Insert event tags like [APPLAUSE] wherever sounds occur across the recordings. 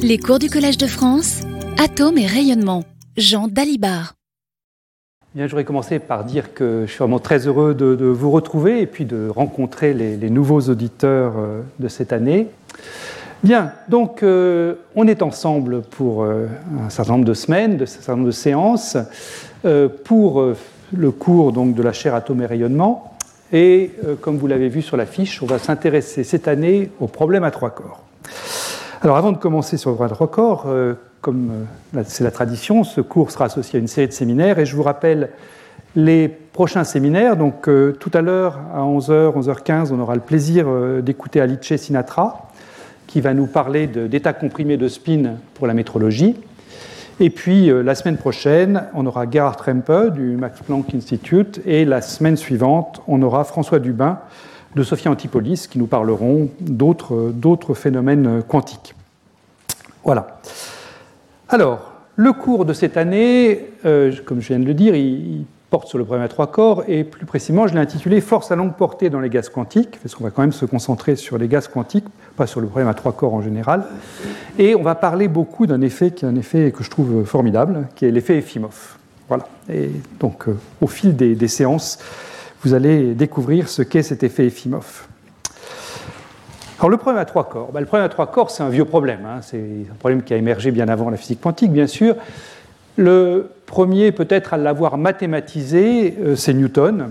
Les cours du Collège de France, Atomes et rayonnement. Jean Dalibard. Bien, je voudrais commencer par dire que je suis vraiment très heureux de, vous retrouver et puis de rencontrer les, nouveaux auditeurs euh, de cette année. Bien, donc euh, on est ensemble pour euh, un certain nombre de semaines, de, nombre de séances, pour le cours donc, de la chaire Atomes et rayonnement. Et comme vous l'avez vu sur la fiche, on va s'intéresser cette année aux problèmes à trois corps. Alors avant de commencer sur le droit de record, euh, comme euh, c'est la tradition, ce cours sera associé à une série de séminaires et je vous rappelle les prochains séminaires. Donc euh, tout à l'heure à 11h, 11h15, on aura le plaisir d'écouter Alice Sinatra qui va nous parler d'état comprimé de spin pour la métrologie. Et puis la semaine prochaine, on aura Gerhard Rempe du Max Planck Institute et la semaine suivante, on aura François Dubin de Sophia Antipolis qui nous parleront d'autres phénomènes quantiques. Voilà. Alors, le cours de cette année, euh, comme je viens de le dire, il, porte sur le problème à trois corps, et plus précisément, je l'ai intitulé Force à longue portée dans les gaz quantiques, parce qu'on va quand même se concentrer sur les gaz quantiques, pas sur le problème à trois corps en général. Et on va parler beaucoup d'un effet qui est un effet que je trouve formidable, qui est l'effet Efimov. Voilà. Et donc, euh, au fil des séances, vous allez découvrir ce qu'est cet effet Efimov. Alors le problème à trois corps, ben, le problème à trois corps, c'est un vieux problème. Hein. C'est un problème qui a émergé bien avant la physique quantique, bien sûr. Le premier, peut-être à l'avoir mathématisé, euh, c'est Newton.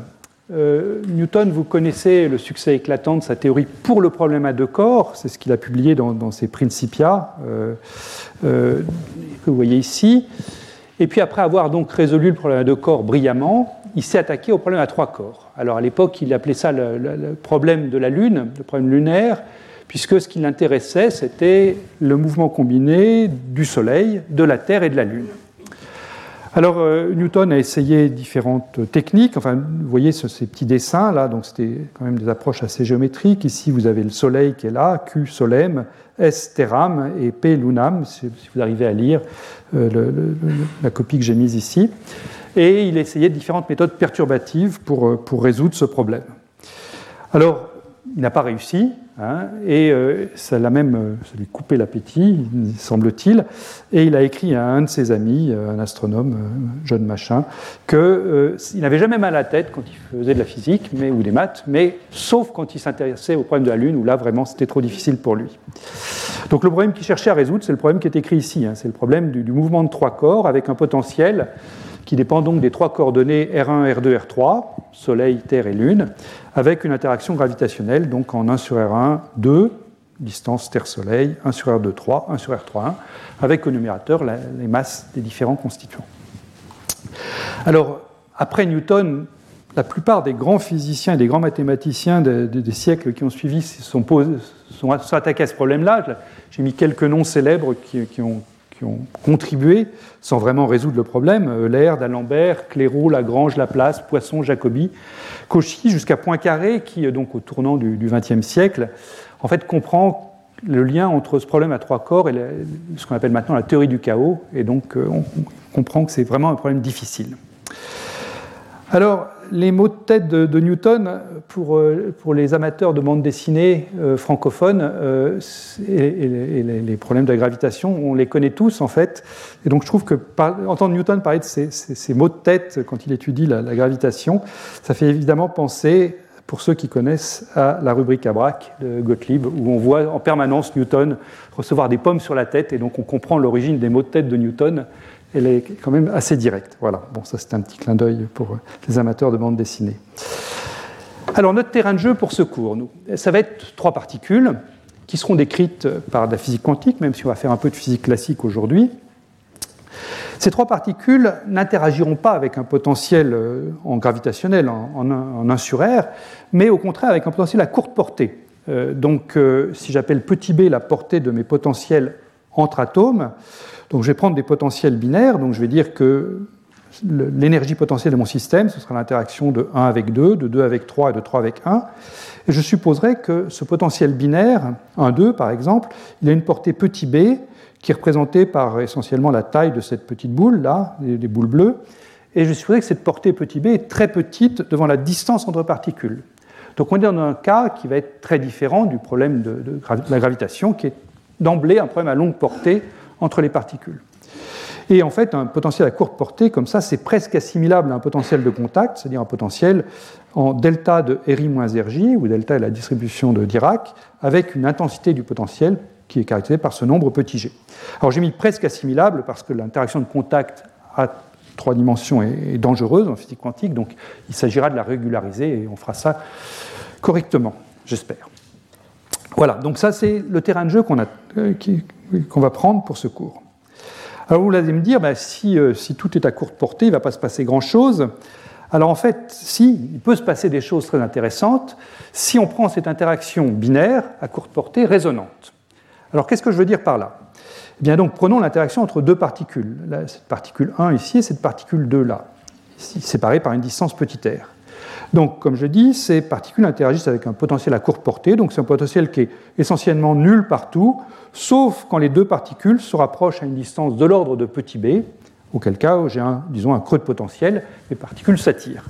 Euh, Newton, vous connaissez le succès éclatant de sa théorie pour le problème à deux corps, c'est ce qu'il a publié dans, ses Principia, euh, que vous voyez ici. Et puis après avoir donc résolu le problème à deux corps brillamment, il s'est attaqué au problème à trois corps. Alors à l'époque, il appelait ça le, problème de la Lune, le problème lunaire, puisque ce qui l'intéressait, c'était le mouvement combiné du Soleil, de la Terre et de la Lune. Alors euh, Newton a essayé différentes techniques. Enfin, vous voyez ces petits dessins là, donc c'était quand même des approches assez géométriques. Ici, vous avez le Soleil qui est là, Q Solem, S Terram et P Lunam, si vous arrivez à lire euh, la copie que j'ai mise ici et il essayait différentes méthodes perturbatives pour, euh, pour résoudre ce problème. Alors, il n'a pas réussi, hein, et euh, ça l'a même euh, coupé l'appétit, semble-t-il, et il a écrit à un de ses amis, un astronome, John Machin, qu'il n'avait jamais mal à la tête quand il faisait de la physique mais, ou des maths, mais sauf quand il s'intéressait au problème de la Lune, où là, vraiment, c'était trop difficile pour lui. Donc le problème qu'il cherchait à résoudre, c'est le problème qui est écrit ici, hein, c'est le problème du mouvement de trois corps avec un potentiel qui dépend donc des trois coordonnées R1, R2, R3, Soleil, Terre et Lune, avec une interaction gravitationnelle, donc en 1 sur R1, 2, distance Terre-Soleil, 1 sur R2, 3, 1 sur R3, 1, avec au numérateur les masses des différents constituants. Alors, après Newton, la plupart des grands physiciens et des grands mathématiciens des, siècles qui ont suivi sont, sont, attaqués à ce problème-là. J'ai mis quelques noms célèbres qui ont qui ont contribué, sans vraiment résoudre le problème, Euler, d'Alembert, Clairaut, Lagrange, Laplace, Poisson, Jacobi, Cauchy, jusqu'à Poincaré, qui, euh, donc au tournant du XXe siècle, en fait comprend le lien entre ce problème à trois corps et ce qu'on appelle maintenant la théorie du chaos, et donc euh, on comprend que c'est vraiment un problème difficile. Alors, les mots de tête de, Newton, pour, euh, pour, les amateurs de bande dessinée euh, francophones, euh, et, les, problèmes de la gravitation, on les connaît tous en fait. Et donc je trouve que entendre Newton parler de ces, mots de tête quand il étudie la, gravitation, ça fait évidemment penser, pour ceux qui connaissent, à la rubrique à braque de Gottlieb, où on voit en permanence Newton recevoir des pommes sur la tête, et donc on comprend l'origine des mots de tête de Newton elle est quand même assez directe. Voilà, bon, ça c'est un petit clin d'œil pour les amateurs de bande dessinée. Alors, notre terrain de jeu pour ce cours, nous, ça va être trois particules qui seront décrites par la physique quantique, même si on va faire un peu de physique classique aujourd'hui. Ces trois particules n'interagiront pas avec un potentiel euh, en gravitationnel, en, 1 sur R, mais au contraire avec un potentiel à courte portée. Euh, donc, euh, si j'appelle petit b la portée de mes potentiels entre atomes, donc je vais prendre des potentiels binaires, donc je vais dire que l'énergie potentielle de mon système, ce sera l'interaction de 1 avec 2, de 2 avec 3 et de 3 avec 1. Et je supposerai que ce potentiel binaire, 1, 2 par exemple, il a une portée petit b qui est représentée par essentiellement la taille de cette petite boule, là, des boules bleues. Et je supposerai que cette portée petit b est très petite devant la distance entre particules. Donc on est dans un cas qui va être très différent du problème de, de la gravitation, qui est d'emblée un problème à longue portée entre les particules. Et en fait, un potentiel à courte portée, comme ça, c'est presque assimilable à un potentiel de contact, c'est-à-dire un potentiel en delta de RI moins RJ, où delta est la distribution de Dirac, avec une intensité du potentiel qui est caractérisée par ce nombre petit g. Alors j'ai mis presque assimilable parce que l'interaction de contact à trois dimensions est dangereuse en physique quantique, donc il s'agira de la régulariser et on fera ça correctement, j'espère. Voilà, donc ça c'est le terrain de jeu qu'on euh, va prendre pour ce cours. Alors vous allez me dire, bah, si, euh, si, tout est à courte portée, il ne va pas se passer grand-chose. Alors en fait, si, il peut se passer des choses très intéressantes si on prend cette interaction binaire à courte portée résonante. Alors qu'est-ce que je veux dire par là? Eh bien donc prenons l'interaction entre deux particules, cette particule 1 ici et cette particule 2 là, séparées par une distance petit r. Donc, comme je dis, ces particules interagissent avec un potentiel à courte portée, donc c'est un potentiel qui est essentiellement nul partout, sauf quand les deux particules se rapprochent à une distance de l'ordre de petit b, auquel cas j'ai un, un creux de potentiel, les particules s'attirent.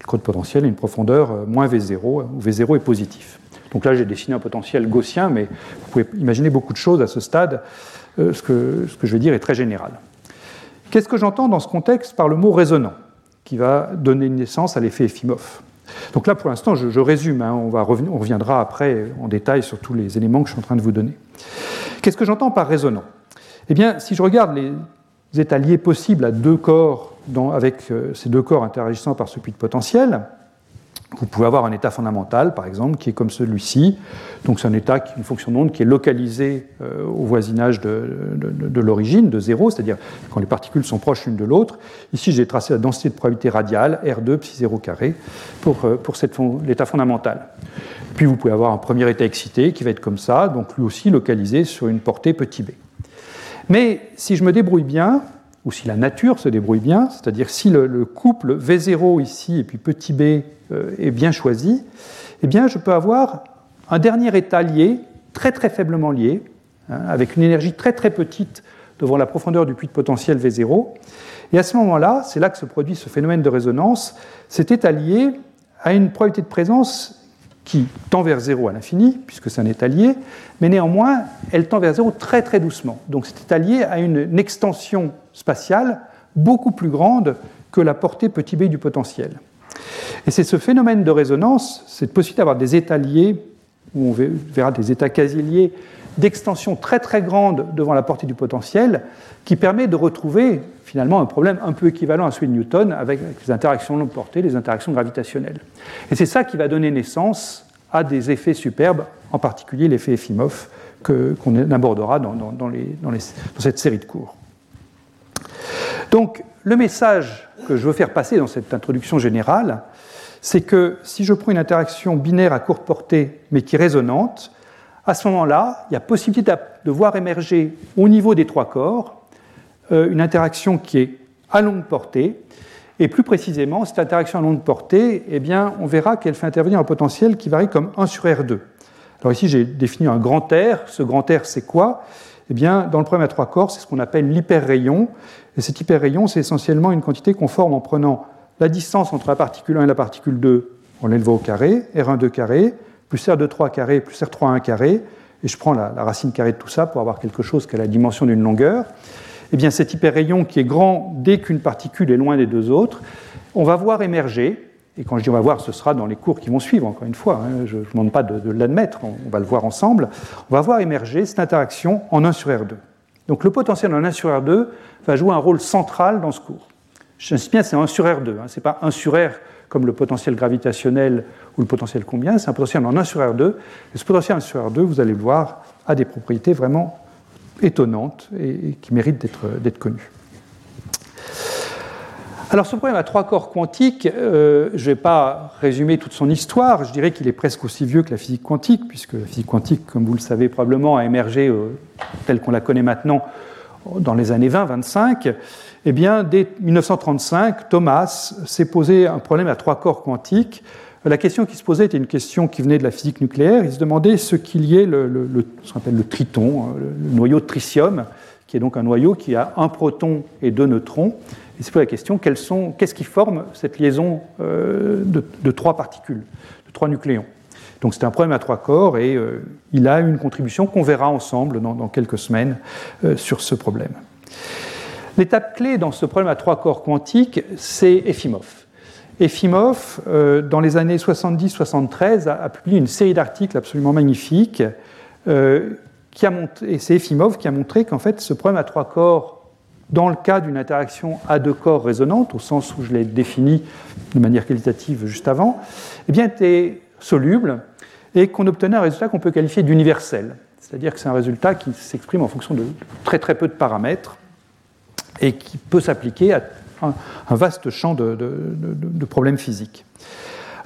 Le creux de potentiel a une profondeur euh, moins V0, où V0 est positif. Donc là, j'ai dessiné un potentiel gaussien, mais vous pouvez imaginer beaucoup de choses à ce stade. Euh, ce, que, ce que je vais dire est très général. Qu'est-ce que j'entends dans ce contexte par le mot résonant? Qui va donner naissance à l'effet Efimov. Donc là, pour l'instant, je, résume, hein, on, reviendra après en détail sur tous les éléments que je suis en train de vous donner. Qu'est-ce que j'entends par résonant? Eh bien, si je regarde les états liés possibles à deux corps, avec euh, ces deux corps interagissant par ce puits de potentiel, vous pouvez avoir un état fondamental, par exemple, qui est comme celui-ci. Donc c'est un état, une fonction d'onde qui est localisée euh, au voisinage de, l'origine, de zéro, c'est-à-dire quand les particules sont proches l'une de l'autre. Ici, j'ai tracé la densité de probabilité radiale, R2 psi 0 carré, pour, euh, pour l'état fondamental. Puis vous pouvez avoir un premier état excité qui va être comme ça, donc lui aussi localisé sur une portée petit b. Mais si je me débrouille bien, ou si la nature se débrouille bien, c'est-à-dire si le, couple V0 ici et puis petit b euh, est bien choisi, eh bien je peux avoir un dernier état lié, très très faiblement lié, hein, avec une énergie très très petite devant la profondeur du puits de potentiel V0. Et à ce moment-là, c'est là que se produit ce phénomène de résonance, cet état lié a une probabilité de présence qui tend vers zéro à l'infini, puisque c'est un état lié, mais néanmoins, elle tend vers zéro très très doucement. Donc cet état lié a une, extension spatiale beaucoup plus grande que la portée petit b du potentiel. Et c'est ce phénomène de résonance, cette possibilité d'avoir des états liés, où on verra des états quasi liés, d'extension très très grande devant la portée du potentiel, qui permet de retrouver finalement un problème un peu équivalent à celui de Newton avec les interactions longue portée, les interactions gravitationnelles. Et c'est ça qui va donner naissance à des effets superbes, en particulier l'effet Efimov, qu'on abordera dans, dans, cette série de cours. Donc, le message que je veux faire passer dans cette introduction générale, c'est que si je prends une interaction binaire à courte portée, mais qui est résonante, à ce moment-là, il y a possibilité de voir émerger au niveau des trois corps une interaction qui est à longue portée. Et plus précisément, cette interaction à longue portée, eh bien, on verra qu'elle fait intervenir un potentiel qui varie comme 1 sur R2. Alors ici, j'ai défini un grand R. Ce grand R, c'est quoi? Eh bien, dans le problème à trois corps, c'est ce qu'on appelle l'hyperrayon. Et cet hyperrayon, c'est essentiellement une quantité qu'on forme en prenant la distance entre la particule 1 et la particule 2, on l'élève au carré, R1 2 carré, plus R2 3 carré, plus R3 1 carré, et je prends la, la, racine carrée de tout ça pour avoir quelque chose qui a la dimension d'une longueur eh bien cet hyperrayon qui est grand dès qu'une particule est loin des deux autres, on va voir émerger, et quand je dis on va voir, ce sera dans les cours qui vont suivre, encore une fois, hein, je ne demande pas de, l'admettre, on, va le voir ensemble, on va voir émerger cette interaction en 1 sur R2. Donc le potentiel en 1 sur R2 va jouer un rôle central dans ce cours. J'insiste bien, c'est 1 sur R2, hein, ce n'est pas 1 sur R comme le potentiel gravitationnel ou le potentiel combien, c'est un potentiel en 1 sur R2, et ce potentiel en 1 sur R2, vous allez le voir, a des propriétés vraiment étonnante et, qui mérite d'être connue. Alors ce problème à trois corps quantiques, euh, je ne vais pas résumer toute son histoire, je dirais qu'il est presque aussi vieux que la physique quantique, puisque la physique quantique, comme vous le savez probablement, a émergé euh, telle qu'on la connaît maintenant dans les années 20-25. Eh bien, dès 1935, Thomas s'est posé un problème à trois corps quantiques la question qui se posait était une question qui venait de la physique nucléaire. Il se demandait ce qu'il y ait le, ce qu'on appelle le triton, hein, le, noyau de tritium, qui est donc un noyau qui a un proton et deux neutrons. Il se posait la question qu'est-ce qui forme cette liaison euh, de, trois particules, de trois nucléons? Donc c'est un problème à trois corps et il a une contribution qu'on verra ensemble dans, dans quelques semaines sur ce problème. L'étape clé dans ce problème à trois corps quantiques, c'est Efimov. Efimov, euh, dans les années 70-73, a, publié une série d'articles absolument magnifiques. Euh, qui a montré, et c'est Efimov qui a montré qu'en fait, ce problème à trois corps, dans le cas d'une interaction à deux corps résonante, au sens où je l'ai défini de manière qualitative juste avant, eh bien, était soluble et qu'on obtenait un résultat qu'on peut qualifier d'universel. C'est-à-dire que c'est un résultat qui s'exprime en fonction de très très peu de paramètres et qui peut s'appliquer à un, vaste champ de, problèmes physiques.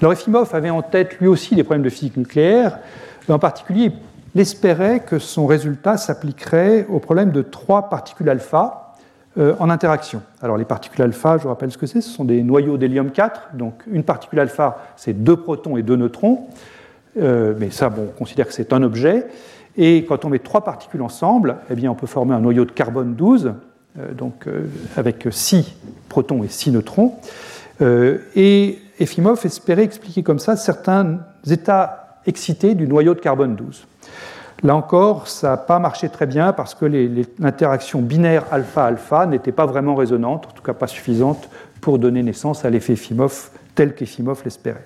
Alors Efimov avait en tête lui aussi des problèmes de physique nucléaire, en particulier il espérait que son résultat s'appliquerait au problème de trois particules alpha euh, en interaction. Alors les particules alpha, je vous rappelle ce que c'est, ce sont des noyaux d'hélium 4, donc une particule alpha c'est deux protons et deux neutrons, euh, mais ça bon, on considère que c'est un objet, et quand on met trois particules ensemble, eh bien, on peut former un noyau de carbone 12, euh, donc, euh, avec 6 protons et 6 neutrons. Euh, et Efimov espérait expliquer comme ça certains états excités du noyau de carbone 12. Là encore, ça n'a pas marché très bien parce que l'interaction binaire alpha-alpha n'était pas vraiment résonante, en tout cas pas suffisante pour donner naissance à l'effet Efimov tel qu'Efimov l'espérait.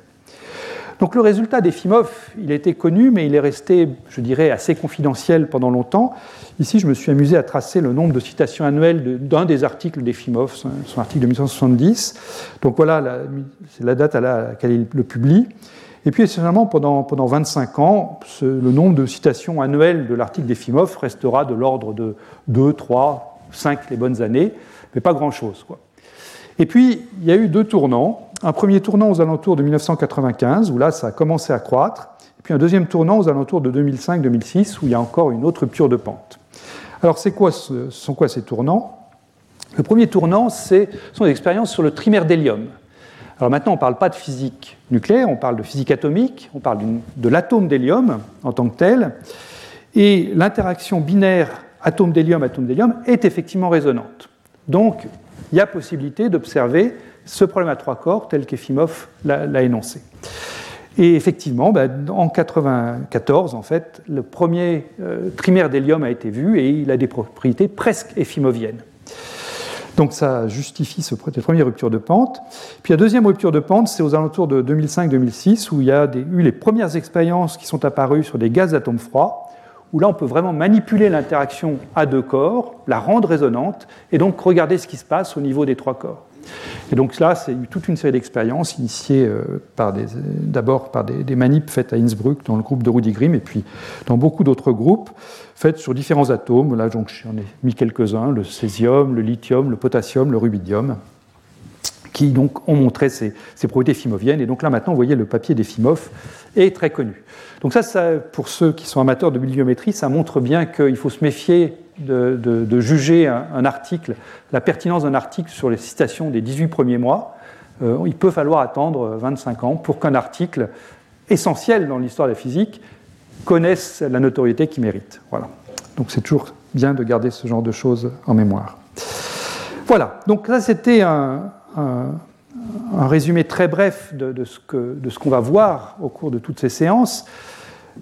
Donc le résultat d'Efimov, il a été connu, mais il est resté, je dirais, assez confidentiel pendant longtemps. Ici, je me suis amusé à tracer le nombre de citations annuelles d'un des articles d'Efimov, son article de 1970. Donc voilà, c'est la date à laquelle il le publie. Et puis, essentiellement, pendant, pendant 25 ans, le nombre de citations annuelles de l'article d'Efimov restera de l'ordre de 2, 3, 5 les bonnes années, mais pas grand-chose. Et puis, il y a eu deux tournants un premier tournant aux alentours de 1995, où là, ça a commencé à croître, et puis un deuxième tournant aux alentours de 2005-2006, où il y a encore une autre rupture de pente. Alors, c'est quoi, ce sont quoi ces tournants? Le premier tournant, ce sont des expériences sur le trimère d'hélium. Alors maintenant, on ne parle pas de physique nucléaire, on parle de physique atomique, on parle de l'atome d'hélium en tant que tel, et l'interaction binaire atome d'hélium, atome d'hélium est effectivement résonante. Donc, il y a possibilité d'observer ce problème à trois corps tel qu'Efimov l'a énoncé. Et effectivement, ben, en 1994, en fait, le premier euh, trimère d'hélium a été vu et il a des propriétés presque effimoviennes. Donc ça justifie ce, cette première rupture de pente. Puis la deuxième rupture de pente, c'est aux alentours de 2005-2006, où il y a eu les premières expériences qui sont apparues sur des gaz d'atomes froids, où là on peut vraiment manipuler l'interaction à deux corps, la rendre résonante, et donc regarder ce qui se passe au niveau des trois corps. Et donc là, c'est toute une série d'expériences initiées euh, d'abord par des, des, faites à Innsbruck dans le groupe de Rudy Grimm et puis dans beaucoup d'autres groupes faites sur différents atomes. Là, j'en ai mis quelques-uns le césium, le lithium, le potassium, le rubidium qui donc ont montré ces, propriétés fimoviennes. Et donc là maintenant, vous voyez, le papier des Fimov est très connu. Donc ça, pour ceux qui sont amateurs de bibliométrie, ça montre bien qu'il faut se méfier de, juger un, article, la pertinence d'un article sur les citations des 18 premiers mois. Euh, il peut falloir attendre 25 ans pour qu'un article essentiel dans l'histoire de la physique connaisse la notoriété qu'il mérite. Voilà. Donc c'est toujours bien de garder ce genre de choses en mémoire. Voilà, donc ça c'était un, résumé très bref de, de ce qu'on va voir au cours de toutes ces séances.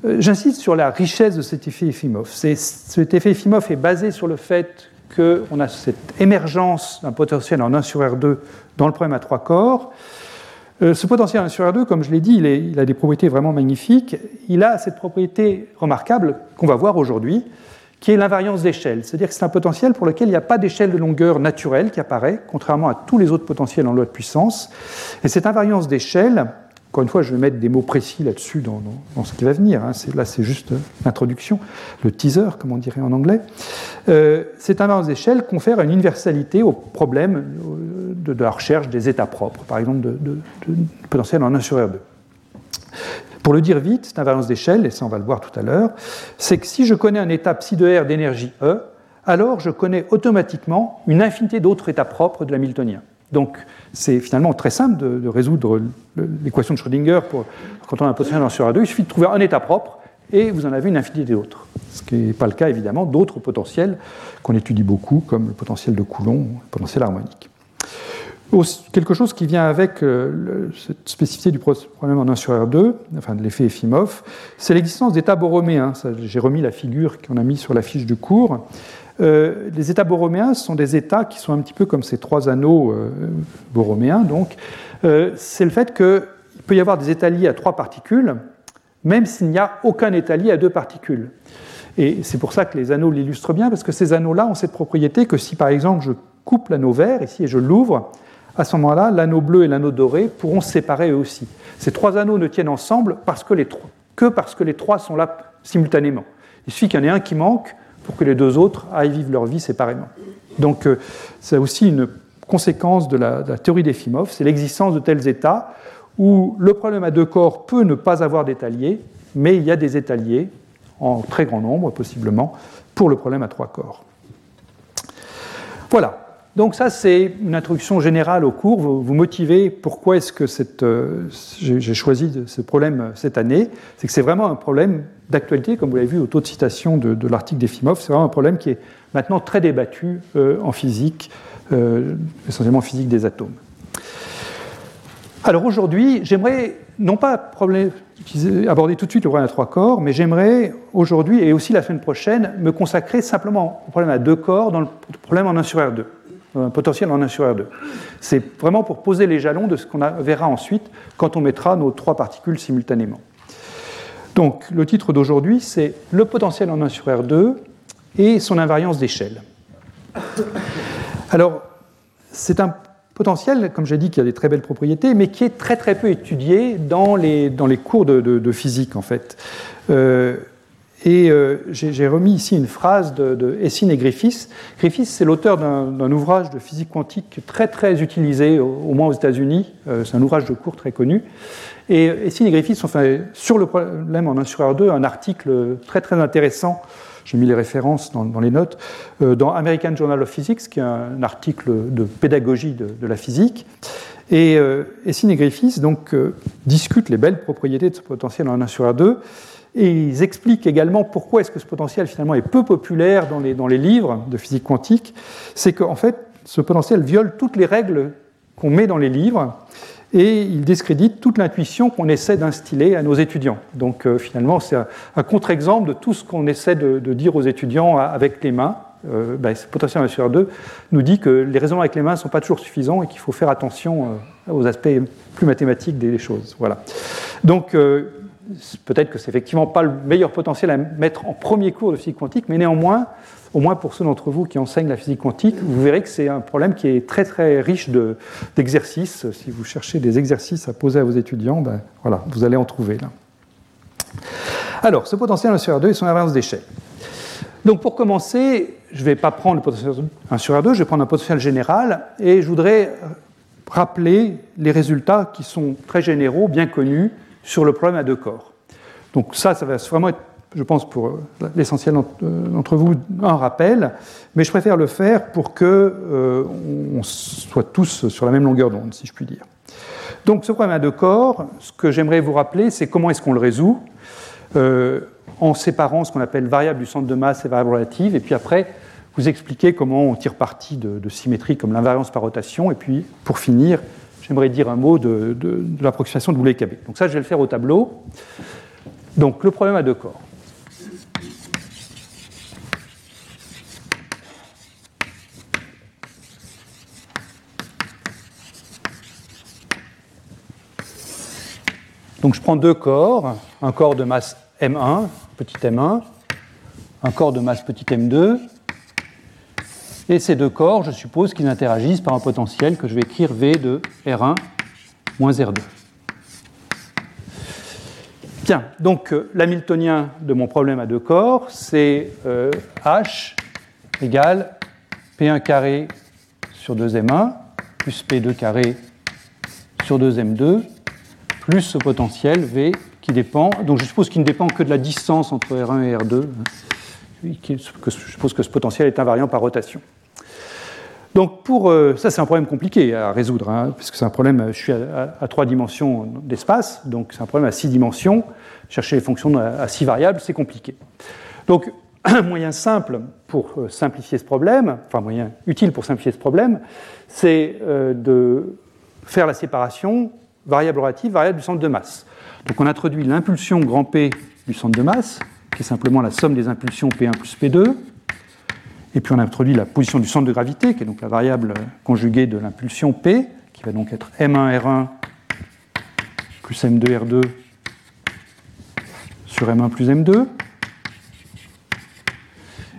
Euh, j'insiste sur la richesse de cet effet Efimov. Cet effet Efimov est basé sur le fait qu'on a cette émergence d'un potentiel en 1 sur R2 dans le problème à trois corps. Euh, ce potentiel en 1 sur R2, comme je l'ai dit, il, a des propriétés vraiment magnifiques. Il a cette propriété remarquable qu'on va voir aujourd'hui, qui est l'invariance d'échelle. C'est-à-dire que c'est un potentiel pour lequel il n'y a pas d'échelle de longueur naturelle qui apparaît, contrairement à tous les autres potentiels en loi de puissance. Et cette invariance d'échelle, encore une fois, je vais mettre des mots précis là-dessus dans, ce qui va venir. Hein. Là, c'est juste l'introduction, le teaser, comme on dirait en anglais. Euh, cette invariance d'échelle confère une universalité au problème euh, de, la recherche des états propres, par exemple de, de, potentiel en 1 sur R2. Pour le dire vite, cette invariance d'échelle, et ça on va le voir tout à l'heure, c'est que si je connais un état psi de R d'énergie E, alors je connais automatiquement une infinité d'autres états propres de l'Hamiltonien. Donc c'est finalement très simple de, résoudre l'équation de Schrödinger pour, quand on a un potentiel en sur A2. Il suffit de trouver un état propre et vous en avez une infinité d'autres. Ce qui n'est pas le cas évidemment d'autres potentiels qu'on étudie beaucoup, comme le potentiel de Coulomb, le potentiel harmonique. Quelque chose qui vient avec euh, cette spécificité du problème en 1 sur R2, enfin de l'effet Efimov, c'est l'existence d'états borroméens. J'ai remis la figure qu'on a mis sur la fiche du cours. Euh, les états borroméens sont des états qui sont un petit peu comme ces trois anneaux euh, borroméens. Donc, c'est le fait qu'il peut y avoir des états liés à trois particules, même s'il n'y a aucun état lié à deux particules. Et c'est pour ça que les anneaux l'illustrent bien, parce que ces anneaux-là ont cette propriété que si par exemple je coupe l'anneau vert ici et je l'ouvre, à ce moment-là, l'anneau bleu et l'anneau doré pourront se séparer eux aussi. Ces trois anneaux ne tiennent ensemble parce que, les trois, que parce que les trois sont là simultanément. Il suffit qu'il y en ait un qui manque pour que les deux autres aillent vivre leur vie séparément. Donc euh, c'est aussi une conséquence de la, théorie des Fimov, c'est l'existence de tels états où le problème à deux corps peut ne pas avoir d'état lié, mais il y a des états liés, en très grand nombre possiblement, pour le problème à trois corps. Voilà, donc ça, c'est une introduction générale au cours. Vous, motivez pourquoi est-ce que euh, j'ai choisi ce problème euh, cette année. C'est que c'est vraiment un problème d'actualité, comme vous l'avez vu au taux de citation de, l'article d'Efimov. C'est vraiment un problème qui est maintenant très débattu euh, en physique, essentiellement en physique des atomes. Alors aujourd'hui, j'aimerais non pas aborder tout de suite le problème à trois corps, mais j'aimerais aujourd'hui et aussi la semaine prochaine me consacrer simplement au problème à deux corps dans le problème en 1 sur R2 un potentiel en 1 sur R2. C'est vraiment pour poser les jalons de ce qu'on verra ensuite quand on mettra nos trois particules simultanément. Donc, le titre d'aujourd'hui, c'est Le potentiel en 1 sur R2 et son invariance d'échelle. Alors, c'est un potentiel, comme j'ai dit, qui a des très belles propriétés, mais qui est très très peu étudié dans les, dans les cours de, physique, en fait. Euh, et euh, j'ai remis ici une phrase de, de Essine et Griffiths. Griffiths, c'est l'auteur d'un ouvrage de physique quantique très très utilisé, au, moins aux États-Unis. Euh, c'est un ouvrage de cours très connu. Et Essine et Griffiths ont fait sur le problème en 1 sur R2 un article très très intéressant. J'ai mis les références dans, les notes, euh, dans American Journal of Physics, qui est un article de pédagogie de, de la physique. Et Essine et Griffiths donc, discutent les belles propriétés de ce potentiel en 1 sur R2 et ils expliquent également pourquoi est-ce que ce potentiel finalement est peu populaire dans les, dans les livres de physique quantique. C'est qu'en fait, ce potentiel viole toutes les règles qu'on met dans les livres et il discrédite toute l'intuition qu'on essaie d'instiller à nos étudiants. Donc euh, finalement, c'est un, contre-exemple de tout ce qu'on essaie de, dire aux étudiants avec les mains. Euh, ben, ce potentiel 1 sur 2 nous dit que les raisonnements avec les mains ne sont pas toujours suffisants et qu'il faut faire attention euh, aux aspects plus mathématiques des choses. Voilà. Donc peut-être que c'est effectivement pas le meilleur potentiel à mettre en premier cours de physique quantique, mais néanmoins, au moins pour ceux d'entre vous qui enseignent la physique quantique, vous verrez que c'est un problème qui est très très riche d'exercices. si vous cherchez des exercices à poser à vos étudiants, ben, voilà, vous allez en trouver là. Alors, ce potentiel 1 sur R2 et son invariance d'échelle. Donc pour commencer, je ne vais pas prendre le potentiel 1 sur R2, je vais prendre un potentiel général et je voudrais rappeler les résultats qui sont très généraux, bien connus, sur le problème à deux corps. Donc ça, ça va vraiment être, je pense, pour euh, l'essentiel euh, d'entre vous, un rappel, mais je préfère le faire pour que euh, on soit tous sur la même longueur d'onde, si je puis dire. Donc ce problème à deux corps, ce que j'aimerais vous rappeler, c'est comment est-ce qu'on le résout en séparant ce qu'on appelle variable du centre de masse et variable relative, et puis après vous expliquer comment on tire parti de, de symétrie comme l'invariance par rotation, et puis pour finir, j'aimerais dire un mot de, l'approximation de Boulay-Cabé. Donc ça, je vais le faire au tableau. Donc le problème à deux corps. Donc je prends deux corps, un corps de masse M1, petit m1, un corps de masse petit m2, et ces deux corps, je suppose qu'ils interagissent par un potentiel que je vais écrire V de R1 moins R2. Bien, donc euh, l'hamiltonien de mon problème à deux corps, c'est euh, H égale P1 carré sur 2M1 plus P2 carré sur 2M2 plus ce potentiel V qui dépend, donc je suppose qu'il ne dépend que de la distance entre R1 et R2. Je suppose que ce potentiel est invariant par rotation. Donc pour euh, ça, c'est un problème compliqué à résoudre, hein, puisque c'est un problème. Je suis à, trois dimensions d'espace, donc c'est un problème à six dimensions. Chercher les fonctions à, six variables, c'est compliqué. Donc un [CLEARS THROAT] moyen simple pour euh, simplifier ce problème, enfin moyen utile pour simplifier ce problème, c'est euh, de faire la séparation variable relative, variable du centre de masse. Donc on introduit l'impulsion grand P du centre de masse, qui est simplement la somme des impulsions P1 plus P2, et puis on introduit la position du centre de gravité, qui est donc la variable conjuguée de l'impulsion P, qui va donc être M1R1 plus M2R2 sur M1 plus M2.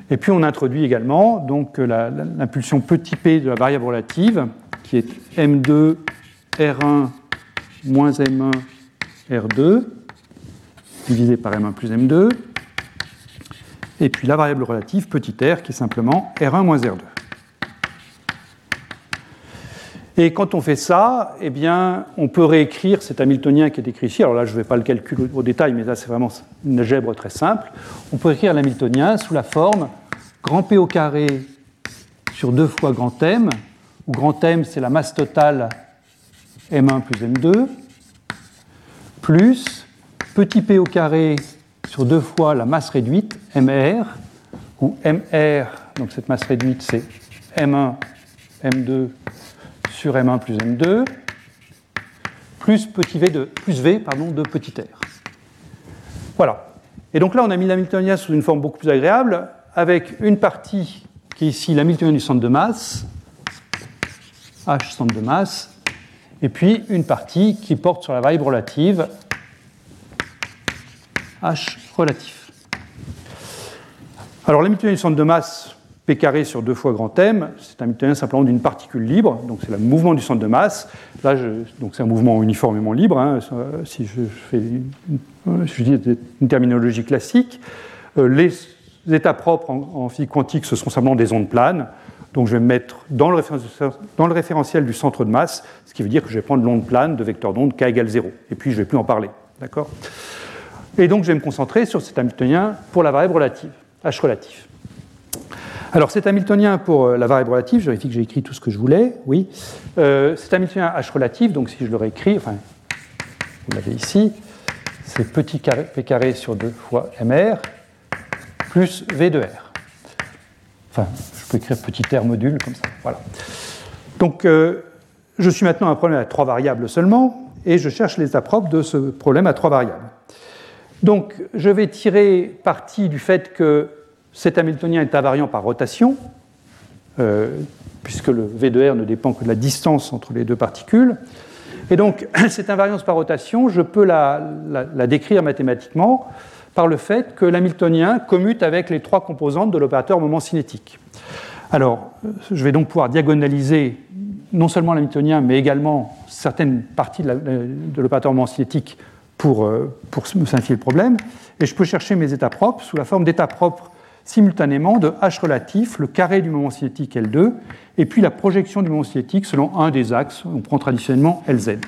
Et puis on introduit également donc l'impulsion petit p de la variable relative, qui est M2 R1 moins M1 R2, divisé par M1 plus M2. Et puis la variable relative petit r, qui est simplement R1 moins R2. Et quand on fait ça, eh bien, on peut réécrire cet Hamiltonien qui est écrit ici. Alors là, je ne vais pas le calculer au détail, mais là, c'est vraiment une algèbre très simple. On peut écrire l'Hamiltonien sous la forme grand P au carré sur 2 fois grand M, où grand M, c'est la masse totale M1 plus M2, plus petit p au carré sur 2 fois la masse réduite, MR, où MR, donc cette masse réduite, c'est M1, M2 sur M1 plus M2, plus petit v de, plus V pardon, de petit r. Voilà. Et donc là, on a mis l'Hamiltonien sous une forme beaucoup plus agréable, avec une partie qui est ici l'Hamiltonien du centre de masse, H centre de masse, et puis une partie qui porte sur la variable relative, H relatif. Alors l'Hamiltonien du centre de masse, P carré sur 2 fois grand M, c'est un Hamiltonien simplement d'une particule libre, donc c'est le mouvement du centre de masse. Là, donc c'est un mouvement uniformément libre, hein, si je fais une, une terminologie classique. Euh, les états propres en, physique quantique, ce sont simplement des ondes planes. Donc je vais me mettre dans le, dans le, référentiel du centre de masse, ce qui veut dire que je vais prendre l'onde plane de vecteur d'onde k égale 0. Et puis je ne vais plus en parler. D'accord? Et donc je vais me concentrer sur cet Hamiltonien pour la variable relative, h relatif. Alors cet Hamiltonien pour euh, la variable relative, je vérifie que j'ai écrit tout ce que je voulais, oui. Euh, cet Hamiltonien h relatif, donc si je le réécris, enfin, vous l'avez ici, c'est petit carré, p carré sur 2 fois mr, plus V de R. Enfin, je peux écrire petit r module comme ça. Voilà. Donc, euh, je suis maintenant à un problème à trois variables seulement, et je cherche les propres de ce problème à trois variables. Donc, je vais tirer parti du fait que cet Hamiltonien est invariant par rotation, euh, puisque le V de R ne dépend que de la distance entre les deux particules. Et donc, [CLEARS THROAT] cette invariance par rotation, je peux la décrire mathématiquement par le fait que l'hamiltonien commute avec les trois composantes de l'opérateur moment cinétique. Alors, euh, je vais donc pouvoir diagonaliser non seulement l'hamiltonien, mais également certaines parties de l'opérateur moment cinétique pour, euh, pour me simplifier le problème. Et je peux chercher mes états propres sous la forme d'états propres simultanément de H relatif, le carré du moment cinétique L2, et puis la projection du moment cinétique selon un des axes, on prend traditionnellement LZ.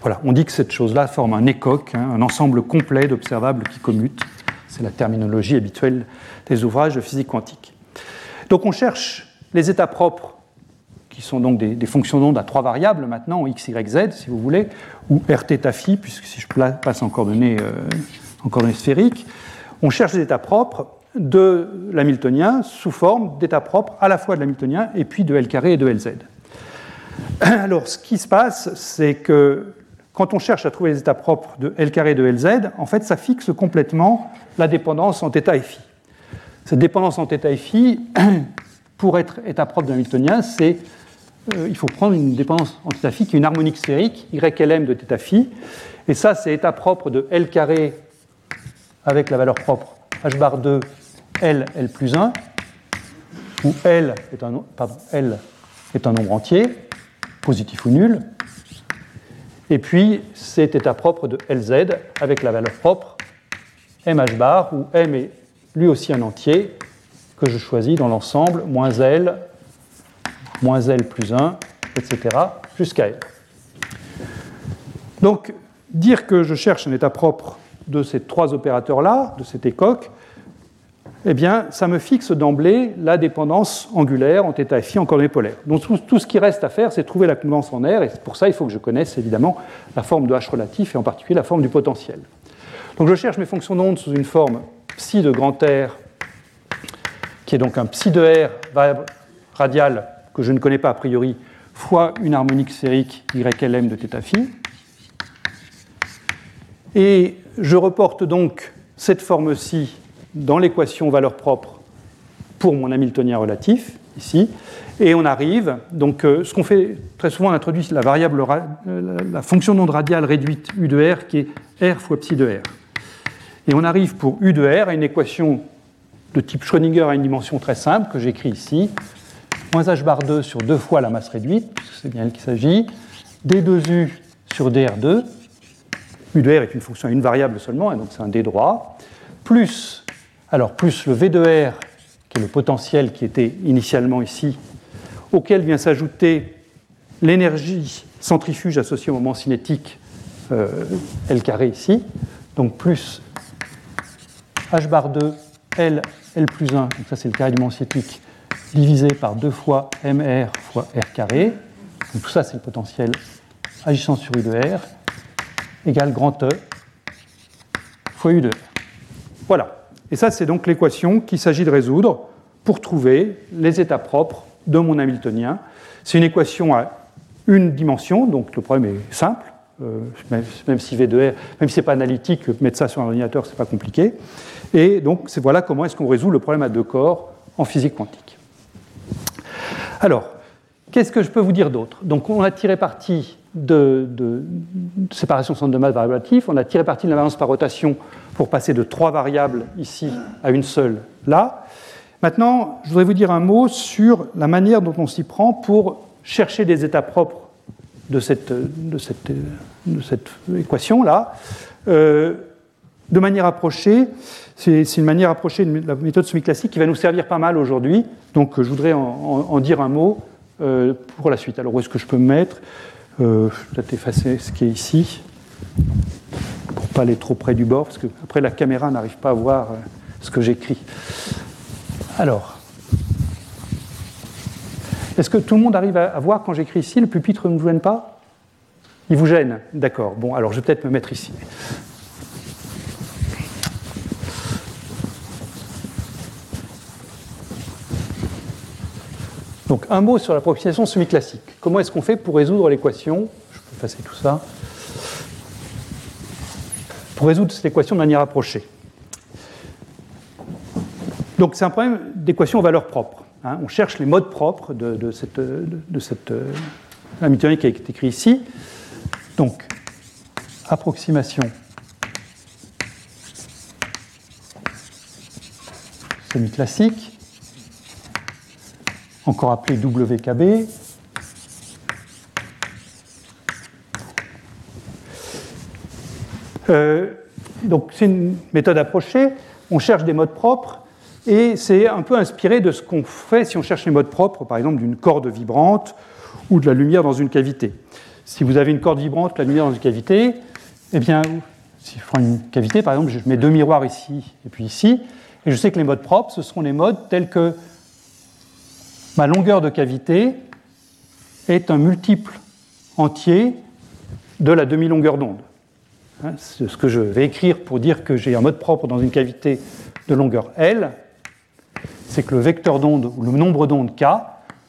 Voilà, on dit que cette chose-là forme un écoque, hein, un ensemble complet d'observables qui commutent. C'est la terminologie habituelle des ouvrages de physique quantique. Donc on cherche les états propres, qui sont donc des, fonctions d'onde à trois variables maintenant, x, y, z, si vous voulez, ou r, phi, puisque si je passe en coordonnées, euh, en coordonnées sphériques, on cherche les états propres de l'hamiltonien sous forme d'états propres à la fois de l'hamiltonien et puis de L carré et de LZ. [CLEARS THROAT] Alors, ce qui se passe, c'est que quand on cherche à trouver les états propres de L carré de Lz, en fait, ça fixe complètement la dépendance en θ et phi. Cette dépendance en θ et phi, pour être état propre d'un Hamiltonien, c'est euh, il faut prendre une dépendance en θ qui est une harmonique sphérique, YLM de θ et ça, c'est état propre de L carré avec la valeur propre h bar 2, L, L plus 1, où L est un, nombre entier, positif ou nul, et puis, c'est état propre de Lz avec la valeur propre mh bar, où m est lui aussi un entier que je choisis dans l'ensemble, moins L, moins L plus 1, etc., jusqu'à L. Donc, dire que je cherche un état propre de ces trois opérateurs-là, de cet écoque, eh bien, ça me fixe d'emblée la dépendance angulaire en θ phi en coordonnées polaires. Donc tout, ce qui reste à faire, c'est trouver la convence en R, et pour ça, il faut que je connaisse évidemment la forme de H relatif, et en particulier la forme du potentiel. Donc je cherche mes fonctions d'onde sous une forme psi de grand R, qui est donc un psi de R variable radiale que je ne connais pas a priori, fois une harmonique sphérique YLM de θ phi. Et je reporte donc cette forme-ci dans l'équation valeur propre pour mon Hamiltonien relatif, ici, et on arrive, donc euh, ce qu'on fait très souvent, on introduit la variable, euh, la fonction d'onde radiale réduite U de R qui est R fois psi de R. Et on arrive pour U de R à une équation de type Schrödinger à une dimension très simple que j'écris ici, moins h bar 2 sur 2 fois la masse réduite, puisque c'est bien elle qu'il s'agit, d2u sur dr2, u de r est une fonction à une variable seulement, et donc c'est un d droit, plus, alors plus le v de r, qui est le potentiel qui était initialement ici, auquel vient s'ajouter l'énergie centrifuge associée au moment cinétique euh, L carré ici, donc plus h bar 2 L, L plus 1, donc ça c'est le carré du moment cinétique, divisé par 2 fois mr fois r carré. Donc tout ça, c'est le potentiel agissant sur u de r, égale grand E fois u de r. Voilà. Et ça, c'est donc l'équation qu'il s'agit de résoudre pour trouver les états propres de mon Hamiltonien. C'est une équation à une dimension, donc le problème est simple. Euh, même, si V de R, même si ce n'est pas analytique, mettre ça sur un ordinateur, ce n'est pas compliqué. Et donc, voilà comment est-ce qu'on résout le problème à deux corps en physique quantique. Alors, qu'est-ce que je peux vous dire d'autre? Donc, on a tiré parti de, séparation centre de masse variable on a tiré parti de la balance par rotation pour passer de trois variables ici à une seule là. Maintenant, je voudrais vous dire un mot sur la manière dont on s'y prend pour chercher des états propres de cette équation-là. Euh, de manière approchée, c'est une manière approchée de la méthode semi-classique qui va nous servir pas mal aujourd'hui. Donc je voudrais en, dire un mot euh, pour la suite. Alors où est-ce que je peux me mettre? Euh, Je vais peut-être effacer ce qui est ici pour pas aller trop près du bord, parce que après la caméra n'arrive pas à voir euh, ce que j'écris. Alors, est-ce que tout le monde arrive à, voir quand j'écris ici? Le pupitre ne vous gêne pas? Il vous gêne? D'accord. Bon, alors je vais peut-être me mettre ici. Donc un mot sur l'approximation semi-classique. Comment est-ce qu'on fait pour résoudre l'équation Je peux passer tout ça. Pour résoudre cette équation de manière approchée. Donc c'est un problème d'équation aux valeurs propres. Hein. On cherche les modes propres de, cette, de, cette euh, qui est ici. Donc approximation semi-classique encore appelé WKB. Euh, donc c'est une méthode approchée, on cherche des modes propres, et c'est un peu inspiré de ce qu'on fait si on cherche les modes propres, par exemple d'une corde vibrante ou de la lumière dans une cavité. Si vous avez une corde vibrante, la lumière dans une cavité, eh bien, si je prends une cavité, par exemple, je mets deux miroirs ici et puis ici, et je sais que les modes propres, ce seront les modes tels que ma longueur de cavité est un multiple entier de la demi-longueur d'onde. Hein, ce que je vais écrire pour dire que j'ai un mode propre dans une cavité de longueur L, c'est que le vecteur d'onde, ou le nombre d'ondes K,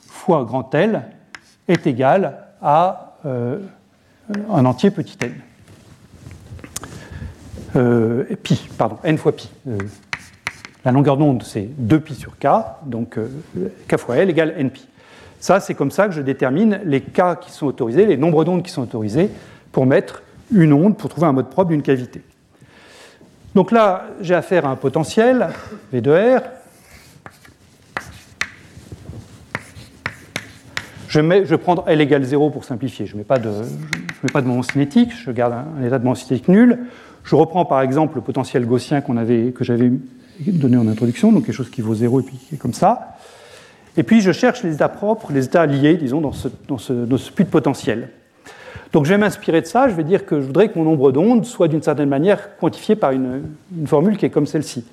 fois grand L, est égal à euh, un entier petit n. Euh, pi, pardon, n fois pi. Euh, la longueur d'onde, c'est 2pi sur k, donc euh, k fois L égale npi. Ça, c'est comme ça que je détermine les k qui sont autorisés, les nombres d'ondes qui sont autorisés pour mettre une onde, pour trouver un mode propre d'une cavité. Donc là, j'ai affaire à un potentiel, V de R. Je, mets, je vais prendre L égale 0 pour simplifier. Je ne mets, pas de, mets pas de moment cinétique, je garde un, état de moment cinétique nul. Je reprends par exemple le potentiel gaussien avait, que j'avais donné en introduction, donc quelque chose qui vaut 0 et puis qui est comme ça. Et puis je cherche les états propres, les états liés, disons, dans ce, dans ce, dans ce puits de potentiel. Donc je vais m'inspirer de ça, je vais dire que je voudrais que mon nombre d'ondes soit d'une certaine manière quantifié par une, formule qui est comme celle-ci.